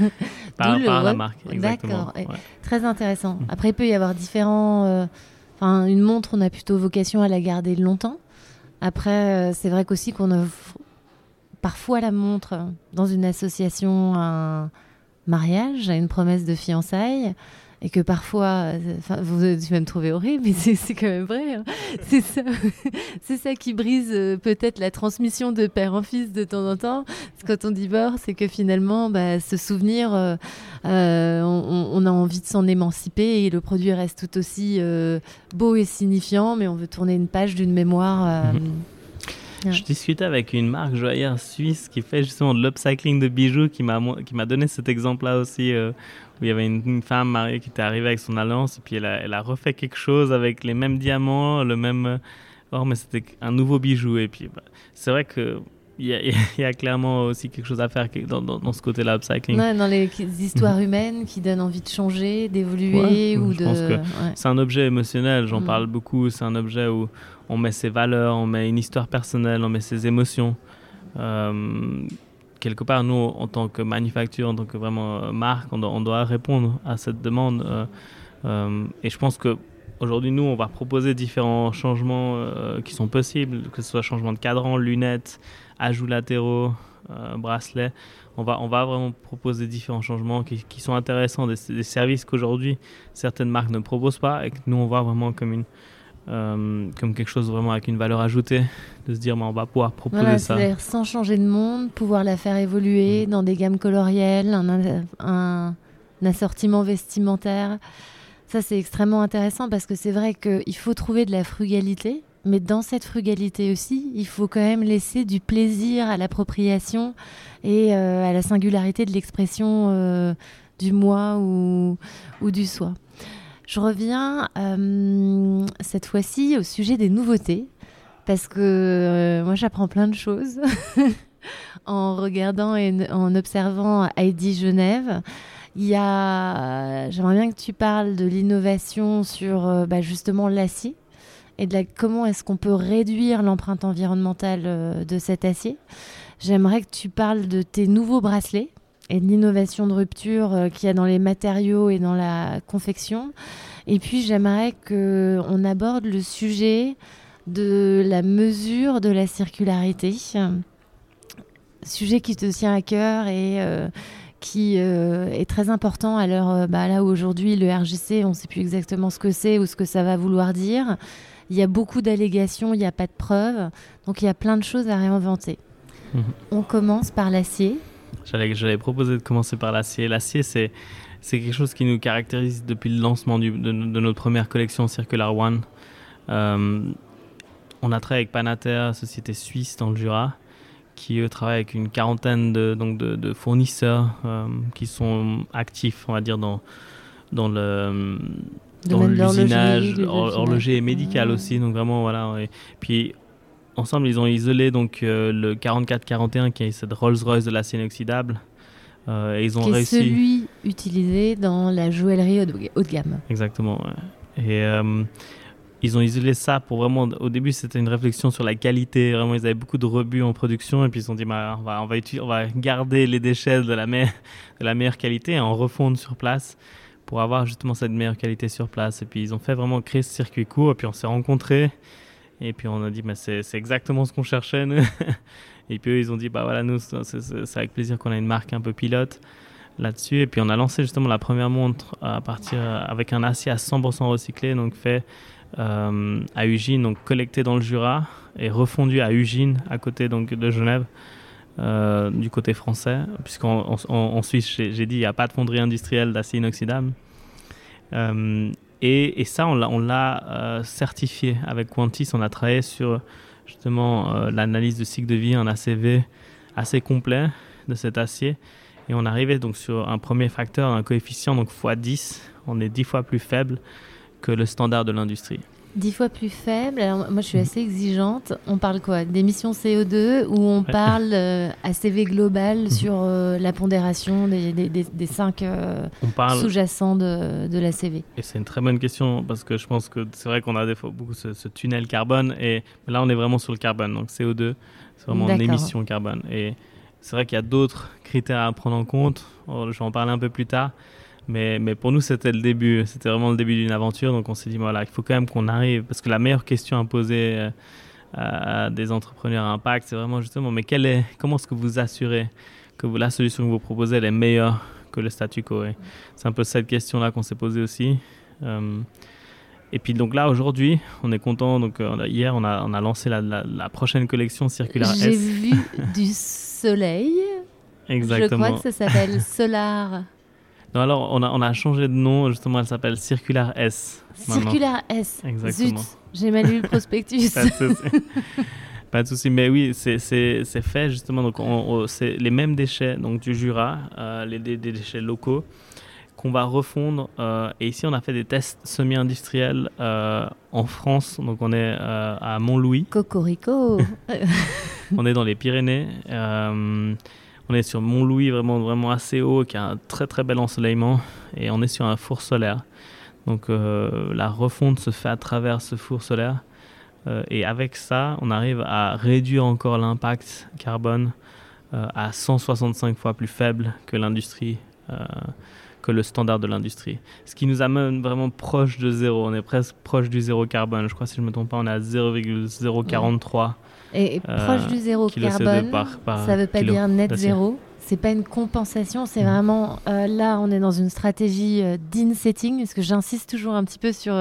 *laughs* par, la marque. D'accord. Très intéressant. Mm. Après, il peut y avoir différents. Enfin, une montre, on a plutôt vocation à la garder longtemps. Après, c'est vrai qu'aussi qu'on offre parfois la montre dans une association, un mariage, à une promesse de fiançailles et que parfois, enfin, vous, tu vas me trouver horrible, mais c'est quand même vrai. Hein. *laughs* C'est ça, *laughs* c'est ça qui brise euh, peut-être la transmission de père en fils de temps en temps. quand on divorce, c'est que finalement, bah, ce souvenir, euh, euh, on, a envie de s'en émanciper et le produit reste tout aussi beau et signifiant, mais on veut tourner une page d'une mémoire. Mhm. Je discutais avec une marque joyeuse suisse qui fait justement de l'upcycling de bijoux qui m'a donné cet exemple-là aussi euh, où il y avait une, femme mariée qui était arrivée avec son alliance et puis elle a, elle a refait quelque chose avec les mêmes diamants, le même or mais c'était un nouveau bijou et puis bah, c'est vrai que il y, a, clairement aussi quelque chose à faire dans, dans, ce côté-là, upcycling. dans les histoires humaines qui donnent envie de changer, d'évoluer ou de. c'est un objet émotionnel, j'en mm. parle beaucoup. C'est un objet où on met ses valeurs, on met une histoire personnelle, on met ses émotions. Euh, quelque part, nous, en tant que manufacture, en tant que vraiment euh, marque, on doit, répondre à cette demande. Euh, et je pense que aujourd'hui, nous, on va proposer différents changements qui sont possibles, que ce soit changement de cadran, lunettes, ajouts latéraux, bracelets. On va, on va vraiment proposer différents changements qui, sont intéressants, des, des services qu'aujourd'hui certaines marques ne proposent pas et que nous, on voit vraiment comme une, euh, comme quelque chose vraiment avec une valeur ajoutée, de se dire bah, on va pouvoir proposer ça. C'est-à-dire sans changer de monde, pouvoir la faire évoluer mm. dans des gammes colorielles, un, un, assortiment vestimentaire. Ça, c'est extrêmement intéressant parce que c'est vrai qu'il faut trouver de la frugalité, mais dans cette frugalité aussi, il faut quand même laisser du plaisir à l'appropriation et euh, à la singularité de l'expression euh, du moi ou, ou du soi. Je reviens euh, cette fois-ci au sujet des nouveautés, parce que euh, moi j'apprends plein de choses *laughs* en regardant et en observant ID Genève. Il y a, j'aimerais bien que tu parles de l'innovation sur euh, bah, justement l'acier et de la, comment est-ce qu'on peut réduire l'empreinte environnementale de cet acier. J'aimerais que tu parles de tes nouveaux bracelets et de l'innovation de rupture euh, qu'il y a dans les matériaux et dans la confection. Et puis j'aimerais qu'on aborde le sujet de la mesure de la circularité, sujet qui te tient à cœur et euh, qui euh, est très important à l'heure bah, là où aujourd'hui le RGC, on ne sait plus exactement ce que c'est ou ce que ça va vouloir dire. Il y a beaucoup d'allégations, il n'y a pas de preuves, donc il y a plein de choses à réinventer. Mhm. On commence par l'acier. J'allais proposer de commencer par l'acier. L'acier, c'est c'est quelque chose qui nous caractérise depuis le lancement du, de, notre première collection Circular One. Euh, on a travaillé avec Panater, société suisse dans le Jura, qui eux travaillent avec une quarantaine de, donc de, fournisseurs euh, qui sont actifs, on va dire, dans, dans le dans l'usinage horloger et médical aussi. Donc vraiment, voilà. Et puis ensemble, ils ont isolé donc euh, le 4441 qui est cette Rolls-Royce de l'acier inoxydable. Euh, et ils ont qui réussi. Est celui utilisé dans la joaillerie haut de gamme. Exactement. Et euh, ils ont isolé ça pour vraiment. Au début, c'était une réflexion sur la qualité. Vraiment, ils avaient beaucoup de rebuts en production et puis ils se sont dit, bah, on, va, on, va on va garder les déchets de la, de la meilleure qualité et en refondre sur place pour avoir justement cette meilleure qualité sur place. Et puis ils ont fait vraiment créer ce circuit court et puis on s'est rencontrés. Et puis on a dit, bah, c'est exactement ce qu'on cherchait, nous. *laughs* et puis eux, ils ont dit, bah voilà, nous, c'est avec plaisir qu'on a une marque un peu pilote là-dessus. Et puis on a lancé justement la première montre à partir avec un acier à 100% recyclé, donc fait euh, à Ugine, donc collecté dans le Jura et refondu à Ugine, à côté donc de Genève. Euh, du côté français, puisqu'en en, Suisse, j'ai dit, il n'y a pas de fonderie industrielle d'acier inoxydable. Euh, et, ça, on l'a euh, certifié avec Quantis. On a travaillé sur justement euh, l'analyse de cycle de vie, un ACV assez complet de cet acier. Et on arrivait donc sur un premier facteur, un coefficient donc x10. On est 10 fois plus faible que le standard de l'industrie. Dix fois plus faible. Alors, moi, je suis assez exigeante. On parle quoi? D'émissions CO2 ou on parle euh, ACV global sur euh, la pondération des, des, des, des cinq euh, parle- sous-jacents de, de l'ACV Et c'est une très bonne question parce que je pense que c'est vrai qu'on a des fois beaucoup ce, ce tunnel carbone et là on est vraiment sur le carbone, donc CO2, c'est vraiment D'accord. l'émission carbone. Et c'est vrai qu'il y a d'autres critères à prendre en compte, Oh, je vais en parler un peu plus tard, mais, mais pour nous c'était le début, c'était vraiment le début d'une aventure, donc on s'est dit voilà, il faut quand même qu'on arrive, parce que la meilleure question à poser euh, à des entrepreneurs à impact, c'est vraiment justement, mais est, comment est-ce que vous assurez que la solution que vous proposez elle est meilleure que le statu quo? C'est un peu cette question-là qu'on s'est posée aussi. Euh, et puis donc là aujourd'hui, on est content. Donc euh, hier, on a, on a lancé la, la- la prochaine collection Circular J'ai vu du soleil. *laughs* Exactement. Je crois que ça s'appelle Solar. Non, alors on a, on a changé de nom. Justement, elle s'appelle Circular S. maintenant. Circular S. Exactement. Zut, j'ai mal lu le prospectus. *laughs* Pas de souci. Pas de souci, mais oui, c'est- fait justement. Donc, on- on- c'est les mêmes déchets donc du Jura, euh, les des, des déchets locaux qu'on va refondre. euh, et ici, on a fait des tests semi-industriels euh, en France. Donc, on est à Montlouis. Cocorico. *laughs* *laughs* on est dans les Pyrénées. On est sur Montlouis, vraiment, vraiment assez haut, qui a un très très bel ensoleillement. Et on est sur un four solaire. Donc euh, la refonte se fait à travers ce four solaire. Euh, et avec ça, on arrive à réduire encore l'impact carbone euh, à 165 fois plus faible que l'industrie, que le standard de l'industrie. Ce qui nous amène vraiment proche de zéro. On est presque proche du zéro carbone. Je crois, si je ne me trompe pas, on est à 0,043. Et, et euh, proche du zéro kilo CO2 carbone, par- par ça veut pas dire net zéro. C'est pas une compensation, c'est Mhm. vraiment euh, là on est dans une stratégie euh, d'in-setting, parce que j'insiste toujours un petit peu sur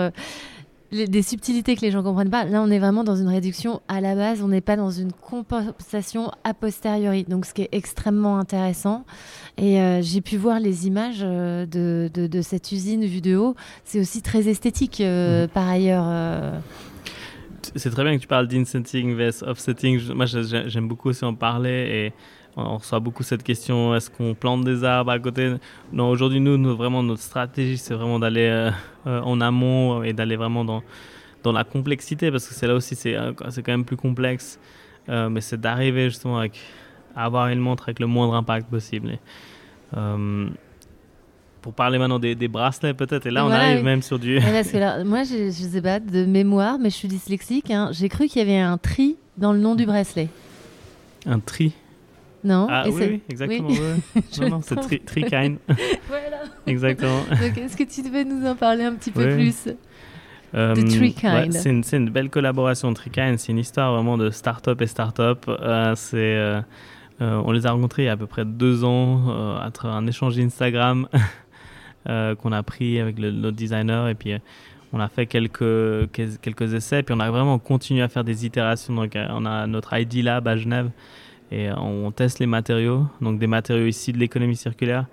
les- des subtilités que les gens comprennent pas. Là on est vraiment dans une réduction à la base, on n'est pas dans une compensation a posteriori, donc ce qui est extrêmement intéressant. Et euh, j'ai pu voir les images euh, de, de- de cette usine vue de haut, c'est aussi très esthétique euh, par ailleurs. C'est très bien que tu parles d'insetting vs offsetting. Moi, j'aime beaucoup aussi en parler et on reçoit beaucoup cette question est-ce qu'on plante des arbres à côté? Non, aujourd'hui, nous, vraiment, notre stratégie, c'est vraiment d'aller euh, euh, en amont et d'aller vraiment dans, dans la complexité parce que c'est là aussi, c'est euh, quand même plus complexe. Mais c'est d'arriver justement avec, à avoir une montre avec le moindre impact possible. Pour parler maintenant des, des bracelets, peut-être, et là, on Voilà, arrive oui. même sur du. *laughs* Ouais, parce que là, moi, je, je sais pas de mémoire, mais je suis dyslexique. hein. J'ai cru qu'il y avait un tri dans le nom du bracelet. Un tri. Non Ah oui, exactement. *laughs* oui. ouais. Je non, me non, c'est tri, Trikine. *laughs* Voilà. exactement. Donc, est-ce que tu devais nous en parler un petit peu Oui. plus Euh, ouais, c'est une, belle collaboration. Trikine, c'est une histoire vraiment de start-up et start-up. Euh, c'est, euh, euh, on les a rencontrés il y a à peu près deux ans à travers un échange Instagram qu'on a pris avec notre designer et puis euh, on a fait quelques, quel- quelques essais puis on a vraiment continué à faire des itérations. Donc euh, on a notre ID Lab à Genève et euh, on teste les matériaux, donc des matériaux ici de l'économie circulaire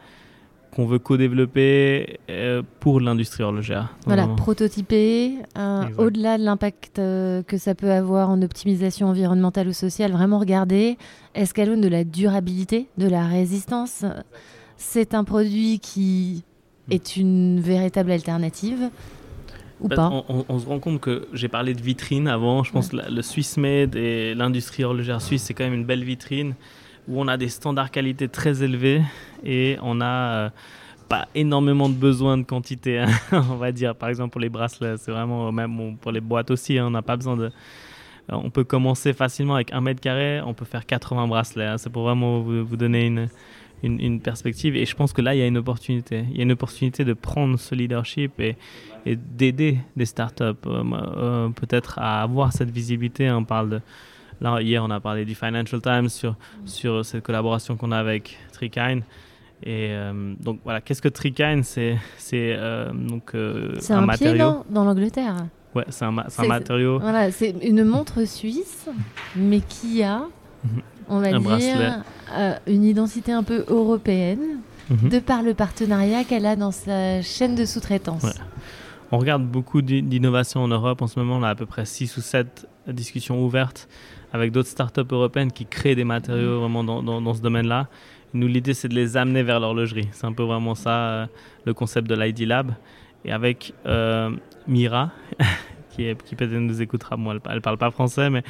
qu'on veut co-développer euh, pour l'industrie horlogère. Voilà, vraiment- prototyper, euh, au-delà de l'impact euh, que ça peut avoir en optimisation environnementale ou sociale, vraiment regarder est-ce de la durabilité, de la résistance. C'est un produit qui est une véritable alternative ou Bah, pas? on, se rend compte que j'ai parlé de vitrine avant. Je pense que la- le Swiss Made et l'industrie horlogère suisse, c'est quand même une belle vitrine où on a des standards qualité très élevés et on a euh, pas énormément de besoin de quantité, hein, *laughs* on va dire. Par exemple, pour les bracelets, c'est vraiment, même pour les boîtes aussi, hein, on n'a pas besoin de. euh, On peut commencer facilement avec un mètre carré, on peut faire 80 bracelets. hein. C'est pour vraiment vous, vous donner une, une, une perspective. Et je pense que là, il y a une opportunité. Il y a une opportunité de prendre ce leadership et, et d'aider des startups euh, euh, peut-être à avoir cette visibilité. On parle de. Là, hier, on a parlé du Financial Times sur, sur cette collaboration qu'on a avec Trikine. Et euh, donc voilà, qu'est-ce que Trikine C'est c'est donc C'est un, un, matériau? pied dans, dans l'Angleterre. Ouais, c'est un, ma- un matériau. Voilà, c'est une montre suisse, mais qui a, on va Un dire, bracelet. euh, une identité un peu européenne, Mhm. de par le partenariat qu'elle a dans sa chaîne de sous-traitance. Ouais. On regarde beaucoup d'i- d'innovations en Europe. En ce moment, on a à peu près 6 ou 7 discussions ouvertes avec d'autres startups européennes qui créent des matériaux vraiment dans, dans- dans ce domaine-là. Nous, l'idée, c'est de les amener vers l'horlogerie. C'est un peu vraiment ça, euh, le concept de l'ID Lab. Et avec euh, Mira, *laughs* qui, peut-être nous écoutera. Moi, elle, parle pas français, mais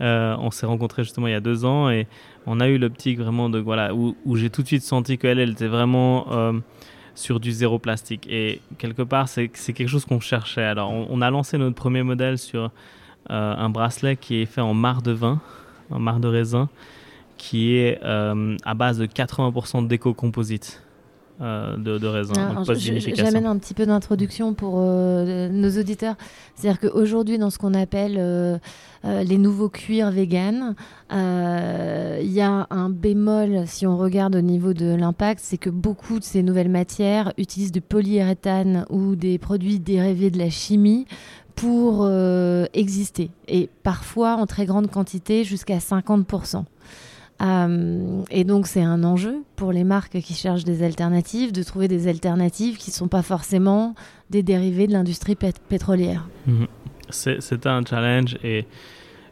on s'est rencontrés justement il y a deux ans et on a eu l'optique vraiment de voilà où, j'ai tout de suite senti qu'elle, elle était vraiment sur du zéro plastique. Et quelque part, c'est quelque chose qu'on cherchait. Alors, on, a lancé notre premier modèle sur un bracelet qui est fait en marc de vin, en marc de raisin, qui est à base de 80% d'éco-composite. Euh, de, de, raisin. J'amène un petit peu d'introduction pour euh, nos auditeurs. C'est-à-dire qu'aujourd'hui, dans ce qu'on appelle euh, les nouveaux cuirs véganes, il y a un bémol, si on regarde au niveau de l'impact, c'est que beaucoup de ces nouvelles matières utilisent du polyuréthane ou des produits dérivés de la chimie pour exister. Et parfois en très grande quantité, jusqu'à 50%. Euh, et donc c'est un enjeu pour les marques qui cherchent des alternatives, de trouver des alternatives qui ne sont pas forcément des dérivés de l'industrie pétrolière. Mhm. C'était un challenge et,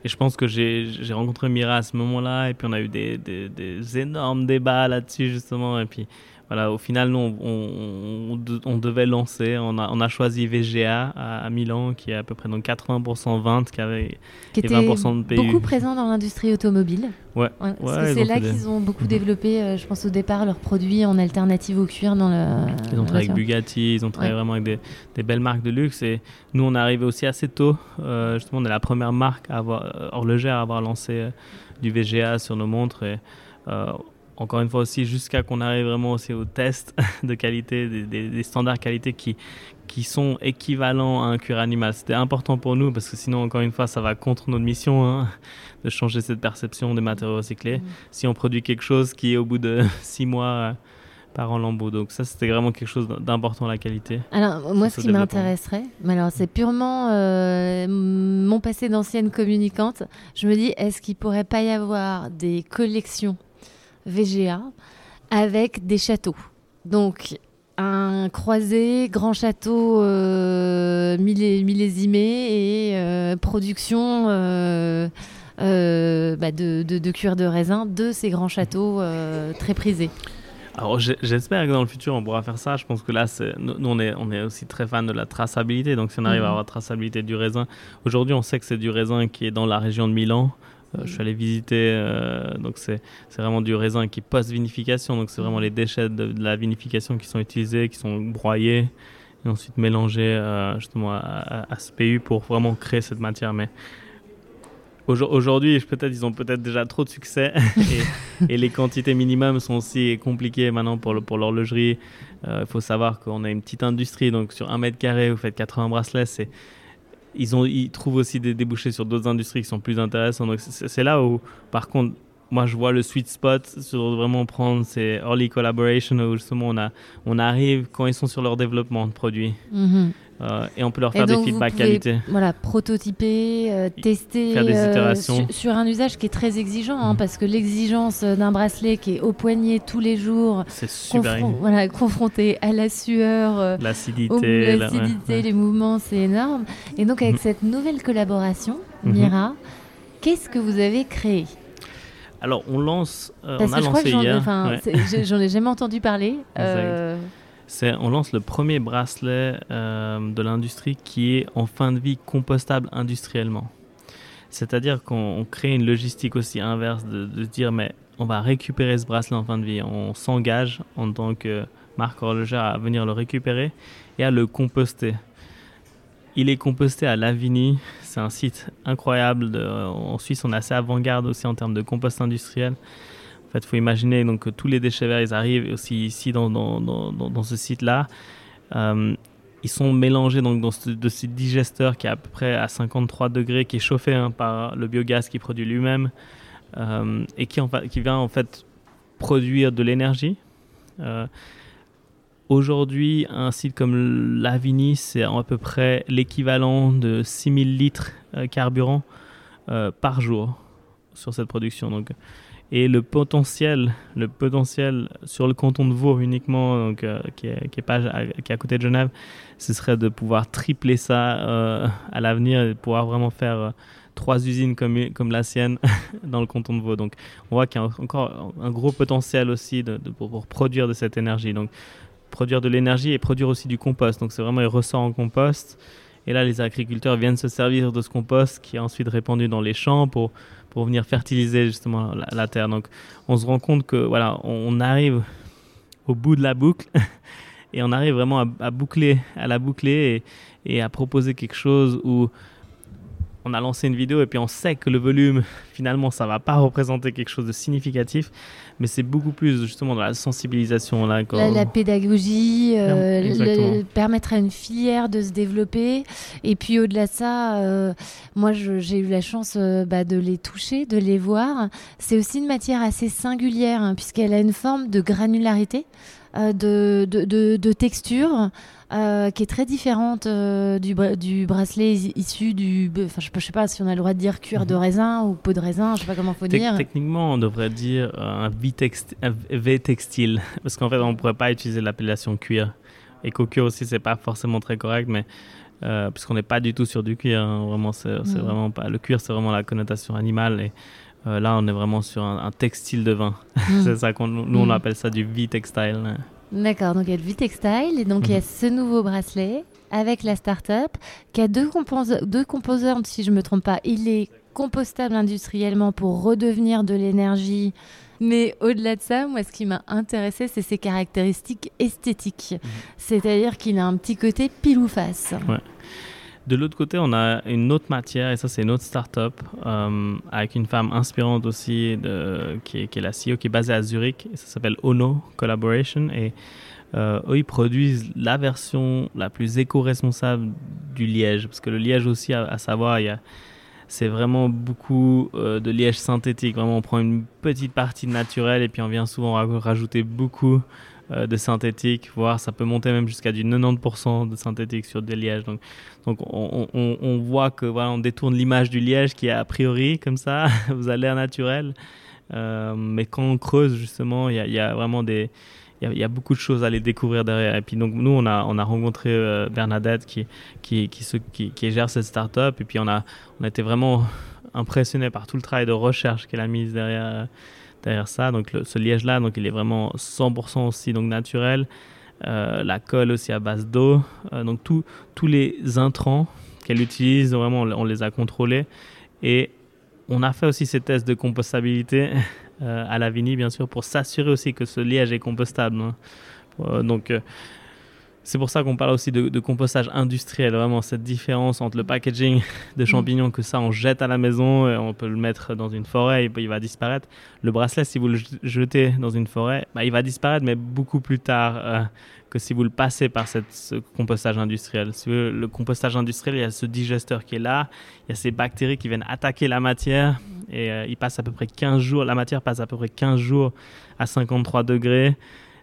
je pense que j'ai rencontré Mira à ce moment-là et puis on a eu des, des, des énormes débats là-dessus justement et puis voilà, au final, nous, on, on, devait lancer. On a, on a choisi VGA à, Milan, qui est à peu près donc 80% vente, qui avait qui 20% de pays. beaucoup présent dans l'industrie automobile. Ouais. ouais, c'est là qu'ils ont beaucoup mhm. développé, euh, je pense au départ, leurs produits en alternative au cuir dans le. Ils ont travaillé avec Bugatti, ils ont travaillé vraiment avec des, des, belles marques de luxe. Et nous, on est arrivé aussi assez tôt. Euh, justement, on est la première marque à avoir, euh, horlogère à avoir lancé du VGA sur nos montres. Et, encore une fois aussi, jusqu'à qu'on arrive vraiment aussi au test *laughs* de qualité, des, standards qualité qui, qui sont équivalents à un cuir animal. C'était important pour nous parce que sinon, encore une fois, ça va contre notre mission hein, de changer cette perception des matériaux recyclés. Mm. Si on produit quelque chose qui est au bout de *laughs* six mois euh, par en lambeau. Donc ça, c'était vraiment quelque chose d'important, la qualité. Alors moi, ce qui m'intéresserait, mais alors c'est purement euh, mon passé d'ancienne communicante. Je me dis, est-ce qu'il pourrait pas y avoir des collections VGA avec des châteaux. Donc un croisé, grand château euh, millésimé et euh, production euh, bah, de, de, cuir de raisin de ces grands châteaux très prisés. Alors j'espère que dans le futur on pourra faire ça. Je pense que là, nous on est, on est aussi très fan de la traçabilité. Donc si on arrive à mhm. avoir la traçabilité du raisin, aujourd'hui on sait que c'est du raisin qui est dans la région de Milan. Euh, je suis allé visiter, euh, donc c'est vraiment du raisin qui post-vinification, donc c'est vraiment les déchets de, la vinification qui sont utilisés, qui sont broyés et ensuite mélangés euh, justement à, ce PU pour vraiment créer cette matière. Mais aujourd'hui, peut-être ils ont peut-être déjà trop de succès *laughs* et, les quantités minimum sont aussi compliquées maintenant pour l'horlogerie. Il faut savoir qu'on a une petite industrie, donc sur un mètre carré, vous faites 80 bracelets, c'est ils, ont, ils trouvent aussi des débouchés sur d'autres industries qui sont plus intéressantes. Donc c'est là où, par contre, moi je vois le sweet spot sur vraiment prendre ces early collaboration où justement on, a, on arrive quand ils sont sur leur développement de produits. Mhm. Euh, et on peut leur faire des feedbacks qualité. Voilà, prototyper, euh, tester euh, sur un usage qui est très exigeant, hein, mm. parce que l'exigence d'un bracelet qui est au poignet tous les jours, voilà, confronté à la sueur, l'acidité, les mouvements, c'est énorme. Et donc avec mm. cette nouvelle collaboration, mm-hmm. Mira, qu'est-ce que vous avez créé? Alors, on lance. on a lancé hier. J'en ai jamais entendu parler *laughs* on lance le premier bracelet euh, de l'industrie qui est en fin de vie compostable industriellement. C'est-à-dire qu'on crée une logistique aussi inverse de, de, dire mais on va récupérer ce bracelet en fin de vie. On s'engage en tant que marque horlogère à venir le récupérer et à le composter. Il est composté à Lavigny. C'est un site incroyable. en Suisse, on est assez avant-garde aussi en termes de compost industriel. En fait, faut imaginer donc, que tous les déchets verts, ils arrivent aussi ici dans, ce site-là. Euh, ils sont mélangés donc, dans ce, de ce digesteur qui est à peu près à 53 degrés, qui est chauffé hein, par le biogaz qui produit lui-même euh, et qui vient en fait produire de l'énergie. Euh, aujourd'hui, un site comme Lavigny, c'est à peu près l'équivalent de 6000 litres carburant par jour sur cette production. Donc, et le potentiel, le potentiel sur le canton de Vaud uniquement, donc, euh, qui, est, qui, est à côté de Genève, ce serait de pouvoir tripler ça euh, à l'avenir et de pouvoir vraiment faire euh, trois usines comme, comme la sienne *laughs* dans le canton de Vaud. Donc on voit qu'il y a encore un gros potentiel aussi de, pour, produire de cette énergie. Donc produire de l'énergie et produire aussi du compost. Donc c'est vraiment il ressort en compost. Et là, les agriculteurs viennent se servir de ce compost qui est ensuite répandu dans les champs pour, pour venir fertiliser justement la, terre. Donc, on se rend compte que voilà, on arrive au bout de la boucle *laughs* et on arrive vraiment à, boucler, à la boucler et, à proposer quelque chose où on a lancé une vidéo et puis on sait que le volume, *laughs* finalement, ça va pas représenter quelque chose de significatif, mais c'est beaucoup plus justement dans la sensibilisation. Là, la, pédagogie, euh, permettre à une filière de se développer. Et puis au-delà de ça, euh, moi j'ai eu la chance euh, bah, de les toucher, de les voir. C'est aussi une matière assez singulière, hein, puisqu'elle a une forme de granularité. Euh, de, de, de, texture euh, qui est très différente euh, du, du, bracelet issu du. Enfin, je ne sais pas si on a le droit de dire cuir de mhm. raisin ou peau de raisin, je ne sais pas comment il faut dire. Techniquement, on devrait dire un V-textile, *laughs* parce qu'en fait, on ne pourrait pas utiliser l'appellation cuir. Et cuir aussi, c'est pas forcément très correct, mais. puisqu'on n'est pas du tout sur du cuir, hein, vraiment, c'est mhm. vraiment pas. Le cuir, c'est vraiment la connotation animale et euh, là, on est vraiment sur un, textile de vin. Hmm. *laughs* c'est ça qu'on nous on hmm. appelle ça du V-textile. D'accord, donc il y a le V-textile et donc il y a mhm. ce nouveau bracelet avec la start-up qui a deux, deux composants, si je ne me trompe pas. Il est compostable industriellement pour redevenir de l'énergie. Mais au-delà de ça, moi, ce qui m'a intéressé, c'est ses caractéristiques esthétiques. Mhm. C'est-à-dire qu'il a un petit côté pile ou face. Ouais. De l'autre côté, on a une autre matière, et ça, c'est une autre start-up euh, avec une femme inspirante aussi, de, qui, est, la CEO, qui est basée à Zurich. ça s'appelle Ono Collaboration. Et euh, eux, ils produisent la version la plus éco-responsable du liège. Parce que le liège aussi, à, savoir, il y a c'est vraiment beaucoup euh, de liège synthétique. Vraiment, on prend une petite partie naturelle et puis on vient souvent rajouter beaucoup euh, de synthétique, voire ça peut monter même jusqu'à du 90% de synthétique sur des lièges. Donc, donc on, on, voit que voilà, on détourne l'image du liège qui est a priori comme ça, *laughs* vous avez l'air naturel. Euh, mais quand on creuse justement, il y, a, vraiment des il y, a beaucoup de choses à aller découvrir derrière. Et puis donc nous, on a, on a rencontré euh, Bernadette qui, qui, qui, qui, gère cette start-up. Et puis on a, on a été vraiment impressionné par tout le travail de recherche qu'elle a mis derrière, derrière ça. Donc ce liège-là, donc il est vraiment 100% aussi donc naturel. Euh, la colle aussi à base d'eau. Euh, donc tous les intrants qu'elle utilise, vraiment on, les a contrôlés. Et on a fait aussi ces tests de compostabilité euh, à la bien sûr, pour s'assurer aussi que ce liège est compostable. Hein. donc c'est pour ça qu'on parle aussi de, compostage industriel, vraiment cette différence entre le packaging de champignons que ça on jette à la maison et on peut le mettre dans une forêt et il va disparaître. Le bracelet, si vous le jetez dans une forêt, bah, il va disparaître mais beaucoup plus tard euh, que si vous le passez par cette, ce compostage industriel. Si le compostage industriel, il y a ce digesteur qui est là, il y a ces bactéries qui viennent attaquer la matière et euh, il passe à peu près 15 jours, la matière passe à peu près 15 jours à 53 degrés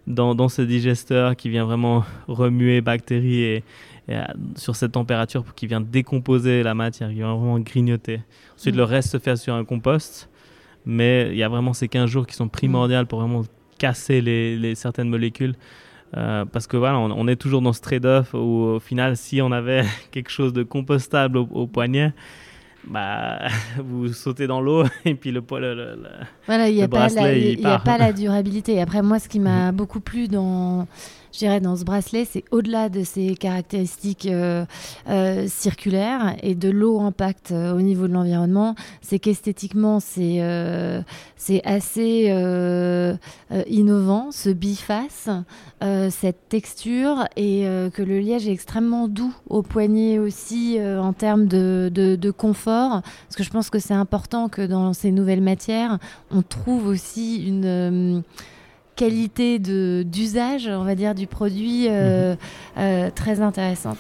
dans, ce digesteur qui vient vraiment remuer bactéries et, euh, sur cette température qui vient décomposer la matière, qui vient vraiment grignoter. Ensuite, mm. le reste se fait sur un compost, mais il y a vraiment ces 15 jours qui sont primordiaux pour vraiment casser les, certaines molécules. Euh, parce que voilà, on, est toujours dans ce trade-off où au final, si on avait *laughs* quelque chose de compostable au poignet, bah, *laughs* vous sautez dans l'eau *laughs* et puis le, le, le, voilà, il n'y a, pas la, il y a pas la *laughs* durabilité. Après, moi, ce qui m'a mhm. beaucoup plu dans je dirais, dans ce bracelet, c'est au-delà de ses caractéristiques euh, euh, circulaires et de l'eau impact euh, au niveau de l'environnement, c'est qu'esthétiquement, c'est assez innovant, ce biface, cette texture, et que le liège est extrêmement doux au poignet aussi en termes de, de, confort, parce que je pense que c'est important que dans ces nouvelles matières, on trouve aussi une qualité d'usage, on va dire, du produit euh, mhm. euh, très intéressante.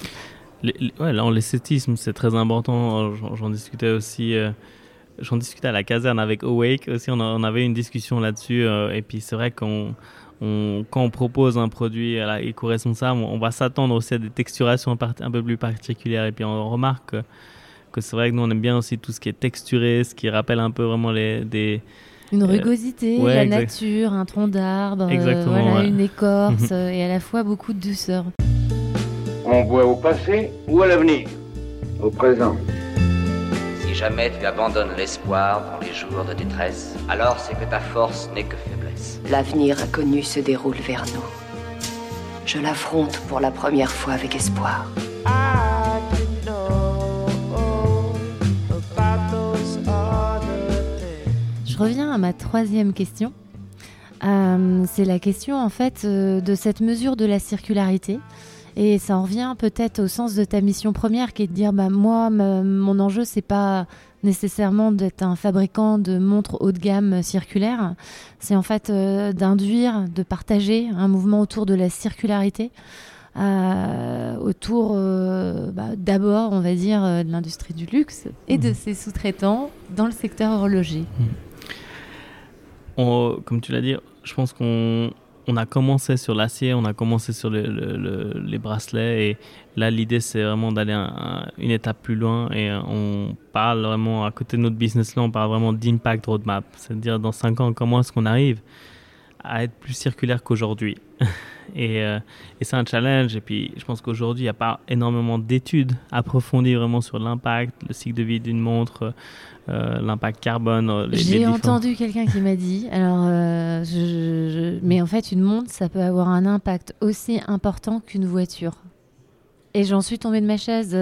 ouais, l'esthétisme, c'est très important. J'en discutais aussi. Euh, j'en discutais à la caserne avec Awake aussi. On, avait une discussion là-dessus. et puis, c'est vrai qu'on. quand on propose un produit éco-responsable, on, va s'attendre aussi à des texturations un peu plus particulières. Et puis on remarque que, que c'est vrai que nous, on aime bien aussi tout ce qui est texturé, ce qui rappelle un peu vraiment les, des, une euh, rugosité, la nature, un tronc d'arbre, euh, une écorce mhm. *laughs* et à la fois beaucoup de douceur. On voit au passé ou à l'avenir Au présent. Si jamais tu abandonnes l'espoir dans les jours de détresse, alors c'est que ta force n'est que faiblesse. L'avenir inconnu se déroule vers nous. Je l'affronte pour la première fois avec espoir. Je reviens à ma troisième question. Euh, c'est la question en fait euh, de cette mesure de la circularité. Et ça en revient peut-être au sens de ta mission première qui est de dire bah, moi, mon enjeu, c'est pas nécessairement d'être un fabricant de montres haut de gamme circulaires. C'est en fait euh, d'induire, de partager un mouvement autour de la circularité. autour bah, d'abord, on va dire, de l'industrie du luxe et de mmh. ses sous-traitants dans le secteur horloger. Mmh comme tu l'as dit, je pense qu'on on a commencé sur l'acier, on a commencé sur les bracelets et là l'idée c'est vraiment d'aller une étape plus loin et on parle vraiment à côté de notre business là, on parle vraiment d'impact roadmap, c'est-à-dire dans 5 ans comment est-ce qu'on arrive à être plus circulaire qu'aujourd'hui? *laughs* et, euh, et c'est un challenge. Et puis, je pense qu'aujourd'hui, il n'y a pas énormément d'études approfondies vraiment sur l'impact, le cycle de vie d'une montre, euh, l'impact carbone. Euh, J'ai entendu quelqu'un qui m'a dit, alors, je, mais en fait, une montre, ça peut avoir un impact aussi important qu'une voiture. Et j'en suis tombée de ma chaise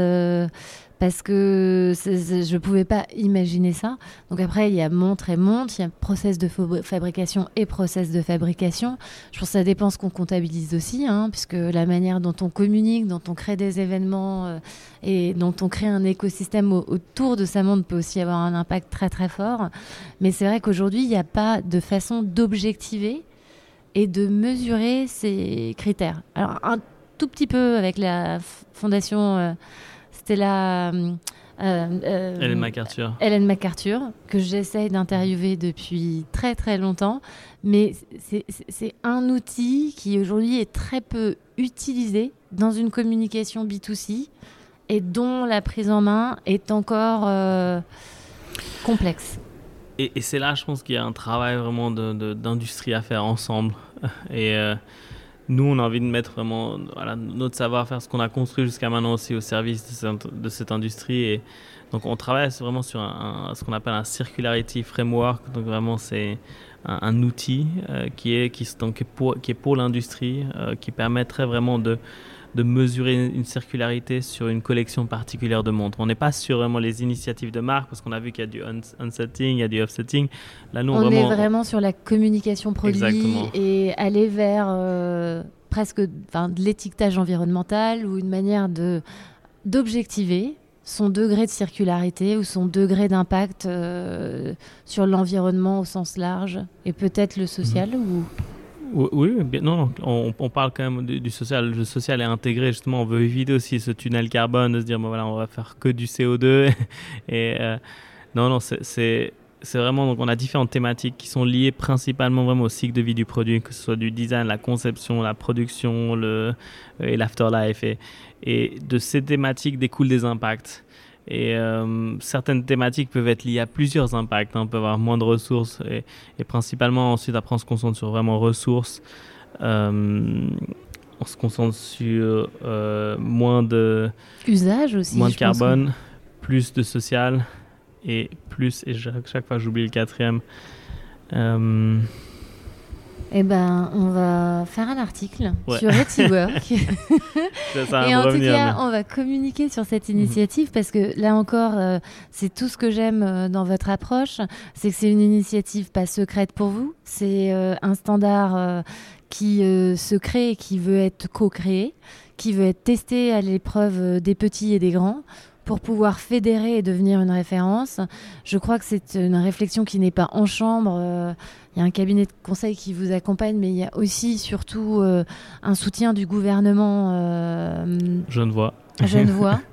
parce que je ne pouvais pas imaginer ça. Donc après, il y a montre et montre, il y a process de fabrication et process de fabrication. Je pense que ça dépend ce qu'on comptabilise aussi, hein, puisque la manière dont on communique, dont on crée des événements euh, et dont on crée un écosystème autour de sa montre peut aussi avoir un impact très très fort. Mais c'est vrai qu'aujourd'hui, il n'y a pas de façon d'objectiver et de mesurer ces critères. Alors un tout petit peu avec la fondation... Euh, c'était la. Euh, euh, Hélène MacArthur. Hélène MacArthur, que j'essaye d'interviewer depuis très très longtemps. Mais c'est un outil qui aujourd'hui est très peu utilisé dans une communication B2C et dont la prise en main est encore euh, complexe. Et, c'est là, je pense qu'il y a un travail vraiment d'industrie à faire ensemble. Et nous, on a envie de mettre vraiment notre savoir-faire, ce qu'on a construit jusqu'à maintenant aussi au service de cette, industrie. Donc, on travaille vraiment sur ce qu'on appelle un circularity framework. Donc, vraiment, c'est un, outil qui, est, qui, donc, pour, qui est pour l'industrie, euh, qui permettrait vraiment de de mesurer une circularité sur une collection particulière de montres. On n'est pas sur vraiment les initiatives de marque parce qu'on a vu qu'il y a du unsetting, il y a du offsetting. Là, nous, on vraiment... est vraiment sur la communication produit et aller vers euh, presque de l'étiquetage environnemental ou une manière de d'objectiver son degré de circularité ou son degré d'impact euh, sur l'environnement au sens large et peut-être le social mhm. ou oui, non, on, parle quand même du, social. Le social est intégré, justement. On veut éviter aussi ce tunnel carbone, de se dire, bon, voilà, on va faire que du CO2. *laughs* et euh, non, non, c'est vraiment, donc on a différentes thématiques qui sont liées principalement vraiment au cycle de vie du produit, que ce soit du design, la conception, la production le, et l'afterlife. Et, et de ces thématiques découlent des impacts. Et euh, certaines thématiques peuvent être liées à plusieurs impacts. Hein. On peut avoir moins de ressources et, et, principalement ensuite après on se concentre sur vraiment ressources. Euh, on se concentre sur euh, moins de usage aussi, moins de carbone, plus de social et plus et chaque, chaque fois j'oublie le quatrième. Eh ben, on va faire un article sur Etiwork. *laughs* et en tout cas, on va communiquer sur cette mhm. initiative parce que là encore, euh, c'est tout ce que j'aime euh, dans votre approche. C'est que c'est une initiative pas secrète pour vous. C'est euh, un standard qui se crée et qui veut être co-créé, qui veut être testé à l'épreuve des petits et des grands pour pouvoir fédérer et devenir une référence. Je crois que c'est une réflexion qui n'est pas en chambre. Euh, il y a un cabinet de conseil qui vous accompagne, mais il y a aussi surtout euh, un soutien du gouvernement. Euh, je ne vois. Je ne vois. *laughs*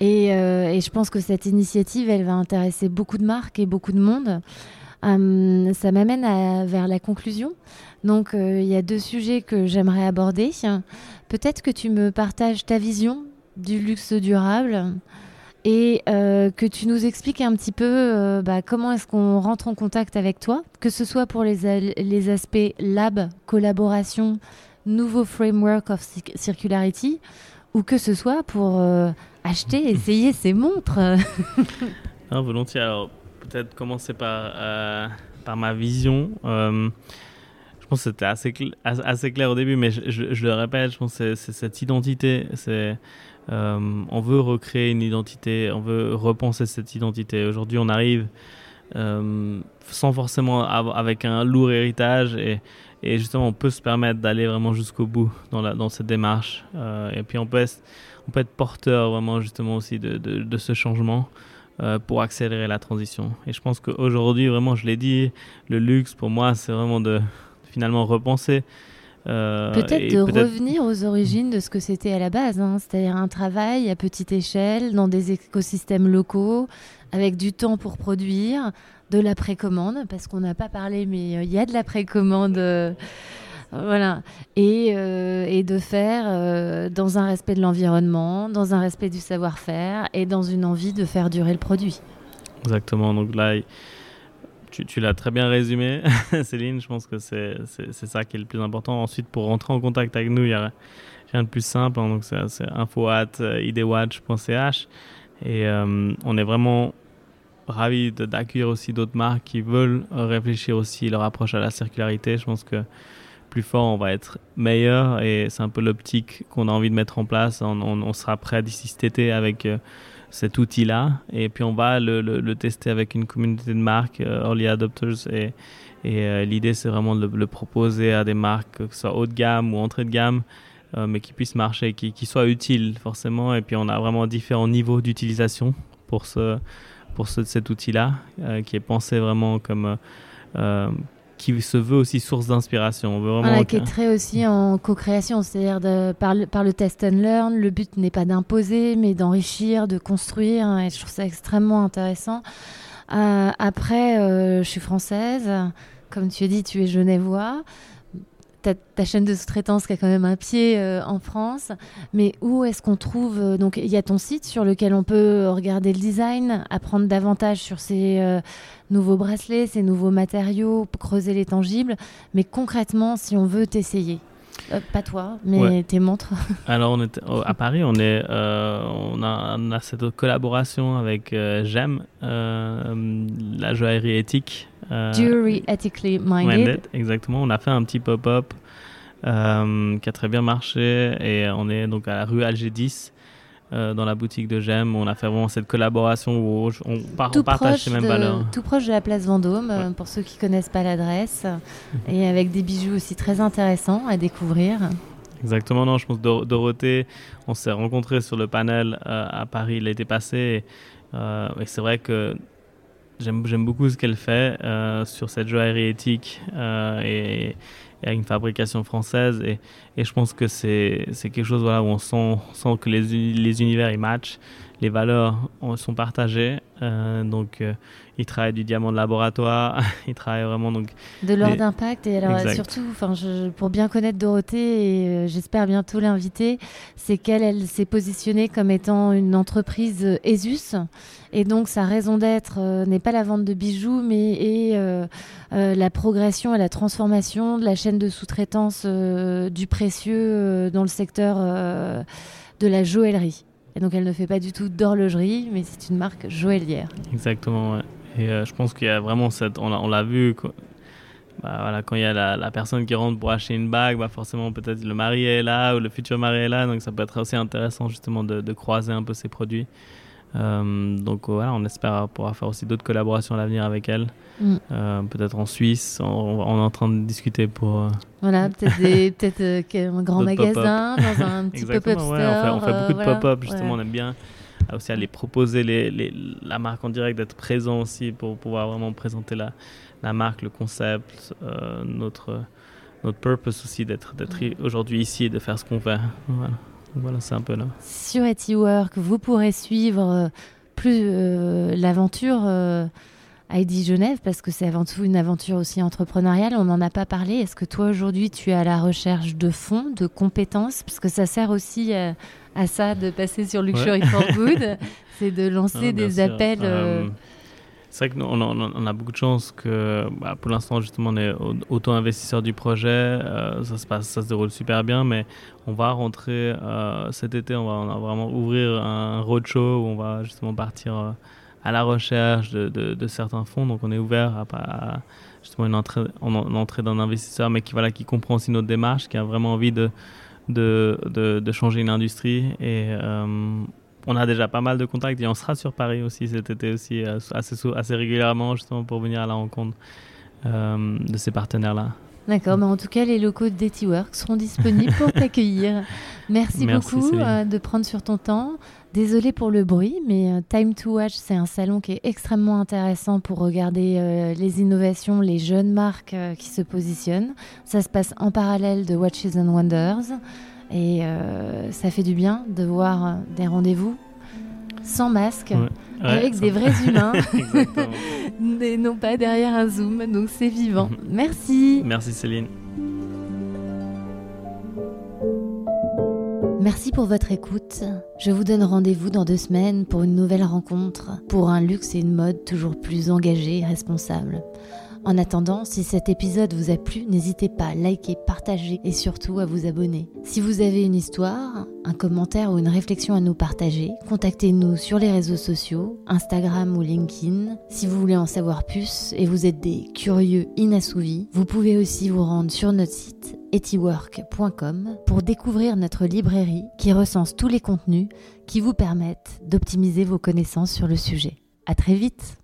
Et, et, je pense que cette initiative, elle va intéresser beaucoup de marques et beaucoup de monde. ça m'amène vers la conclusion. Donc, il y a deux sujets que j'aimerais aborder. Peut-être que tu me partages ta vision du luxe durable et euh, que tu nous expliques un petit peu euh, bah, comment est-ce qu'on rentre en contact avec toi, que ce soit pour les, les aspects lab, collaboration, nouveau framework of circularity, ou que ce soit pour euh, acheter, *laughs* essayer ces montres. *laughs* volontiers. Alors, peut-être commencer par, par ma vision. je pense que c'était assez, assez, clair au début, mais je, je, le répète, je pense que c'est cette identité, c'est on veut recréer une identité, on veut repenser cette identité. Aujourd'hui, on arrive sans forcément avec un lourd héritage et, justement on peut se permettre d'aller vraiment jusqu'au bout dans, cette démarche et puis on peut, être, on porteur vraiment justement aussi de, de ce changement pour accélérer la transition et je pense qu'aujourd'hui vraiment je l'ai dit le luxe pour moi c'est vraiment de finalement repenser euh, peut-être de revenir aux origines de ce que c'était à la base, hein. c'est-à-dire un travail à petite échelle, dans des écosystèmes locaux, avec du temps pour produire, de la précommande, parce qu'on n'a pas parlé, mais euh, il y a de la précommande. Euh, voilà. Et, et, de faire dans un respect de l'environnement, dans un respect du savoir-faire et dans une envie de faire durer le produit. Exactement. Donc là, tu, l'as très bien résumé, *laughs* Céline. Je pense que c'est ça qui est le plus important. Ensuite, pour rentrer en contact avec nous, il y a rien de plus simple. Hein. donc, c'est info at idwatch.ch. Et euh, on est vraiment ravis d'accueillir aussi d'autres marques qui veulent réfléchir aussi leur approche à la circularité. Je pense que plus fort, on va être meilleur. Et c'est un peu l'optique qu'on a envie de mettre en place. On, sera prêt d'ici cet été avec. Euh, cet outil-là. Et puis on va le, le, tester avec une communauté de marques, euh, early adopters. Et, et euh, l'idée, c'est vraiment de le, proposer à des marques, que ce soit haut de gamme ou entrée de gamme, euh, mais qui puissent marcher, qui, qui soient utiles forcément. Et puis on a vraiment différents niveaux d'utilisation pour, ce, pour ce, cet outil-là, qui est pensé vraiment comme qui se veut aussi source d'inspiration. Voilà, qui est très aussi en co-création, c'est-à-dire par, le, par le test and learn. Le but n'est pas d'imposer, mais d'enrichir, de construire. Hein, et je trouve ça extrêmement intéressant. Euh, après, euh, je suis française. Comme tu as dit, tu es genevois ta, chaîne de sous-traitance qui a quand même un pied euh, en France. Mais où est-ce qu'on trouve euh, Donc, il y a ton site sur lequel on peut regarder le design, apprendre davantage sur ces euh, nouveaux bracelets, ces nouveaux matériaux, creuser les tangibles. Mais concrètement, si on veut t'essayer. pas toi, mais tes montres. *laughs* Alors, on est, à Paris, on, est, on, a, on, a, cette collaboration avec GEM, la joaillerie éthique. Jewelry Ethically minded. Exactement. On a fait un petit pop-up euh, qui a très bien marché et on est donc à la rue Alger 10. Euh, dans la boutique de Gem, on a fait vraiment cette collaboration où on, partage ces mêmes valeurs. Tout proche de la place Vendôme, euh, pour ceux qui connaissent pas l'adresse, *laughs* et avec des bijoux aussi très intéressants à découvrir. Exactement, non, je pense que Dorothée, on s'est rencontrés sur le panel à Paris l'été passé, et, et c'est vrai que J'aime beaucoup ce qu'elle fait euh, sur cette joaillerie éthique euh, et, et, une fabrication française. Et, je pense que c'est quelque chose où on sent, sent que les, les univers ils matchent, les valeurs sont partagées. Euh, donc, il travaille du diamant de laboratoire, *laughs* il travaille vraiment donc de l'ordre d'impact et alors surtout, enfin, pour bien connaître Dorothée et j'espère bientôt l'inviter, c'est qu'elle elle, s'est positionnée comme étant une entreprise ESUS et donc sa raison d'être euh, n'est pas la vente de bijoux, mais est euh, euh, la progression et la transformation de la chaîne de sous-traitance du précieux dans le secteur de la joaillerie. Et donc elle ne fait pas du tout d'horlogerie, mais c'est une marque joaillière. Exactement. Et je pense qu'il y a vraiment cette, on l'a vu. Bah, voilà, quand il y a la, personne qui rentre pour acheter une bague, bah forcément peut-être le mari est là ou le futur mari est là, donc ça peut être aussi intéressant justement de croiser un peu ces produits. Euh, donc voilà, on espère pouvoir faire aussi d'autres collaborations à l'avenir avec elle. Mm. Euh, peut-être en Suisse, on, est en train de discuter pour. Euh, voilà, peut-être *laughs* peut un grand magasin, dans un *laughs* petit pop-up store. on, fait, beaucoup de pop-up, justement, on aime bien aussi aller proposer les, les, la marque en direct, d'être présent aussi pour pouvoir vraiment présenter la, la marque, le concept, notre, notre purpose aussi d'être aujourd'hui ici et de faire ce qu'on fait. Voilà. Voilà, c'est un peu là. Sur Etiwork, vous pourrez suivre euh, plus euh, l'aventure euh, ID Genève parce que c'est avant tout une aventure aussi entrepreneuriale. On n'en a pas parlé. Est-ce que toi aujourd'hui tu es à la recherche de fonds, de compétences? Parce que ça sert aussi à ça de passer sur Luxury for Good, *laughs* c'est de lancer ah, des appels. C'est vrai qu'on on a beaucoup de chance que bah, pour l'instant justement on est auto-investisseur du projet, euh, ça se passe, ça se déroule super bien, mais on va rentrer euh, cet été, on va, on vraiment ouvrir un roadshow où on va justement partir euh, à la recherche de, certains fonds, donc on est ouvert à, justement une entrée, en, entrée d'un investisseur, mais qui voilà qui comprend aussi notre démarche, qui a vraiment envie de de, changer une industrie on a déjà pas mal de contacts et on sera sur Paris aussi cet été aussi assez, assez régulièrement justement pour venir à la rencontre de ces partenaires-là. D'accord, mais en tout cas, les locaux de Work seront disponibles pour *laughs* t'accueillir. Merci, beaucoup de prendre sur ton temps. Désolée pour le bruit, mais Time to Watch, c'est un salon qui est extrêmement intéressant pour regarder les innovations, les jeunes marques qui se positionnent. Ça se passe en parallèle de Watches and Wonders. Et ça fait du bien de voir des rendez-vous sans masque, avec des vrais *laughs* humains, et non pas derrière un zoom, donc c'est vivant. *laughs* Merci. Merci Céline. Merci pour votre écoute. Je vous donne rendez-vous dans deux semaines pour une nouvelle rencontre, pour un luxe et une mode toujours plus engagés et responsables. En attendant, si cet épisode vous a plu, n'hésitez pas à liker, partager et surtout à vous abonner. Si vous avez une histoire, un commentaire ou une réflexion à nous partager, contactez-nous sur les réseaux sociaux, Instagram ou LinkedIn. Si vous voulez en savoir plus et vous êtes des curieux inassouvis, vous pouvez aussi vous rendre sur notre site etiwork.com pour découvrir notre librairie qui recense tous les contenus qui vous permettent d'optimiser vos connaissances sur le sujet. À très vite!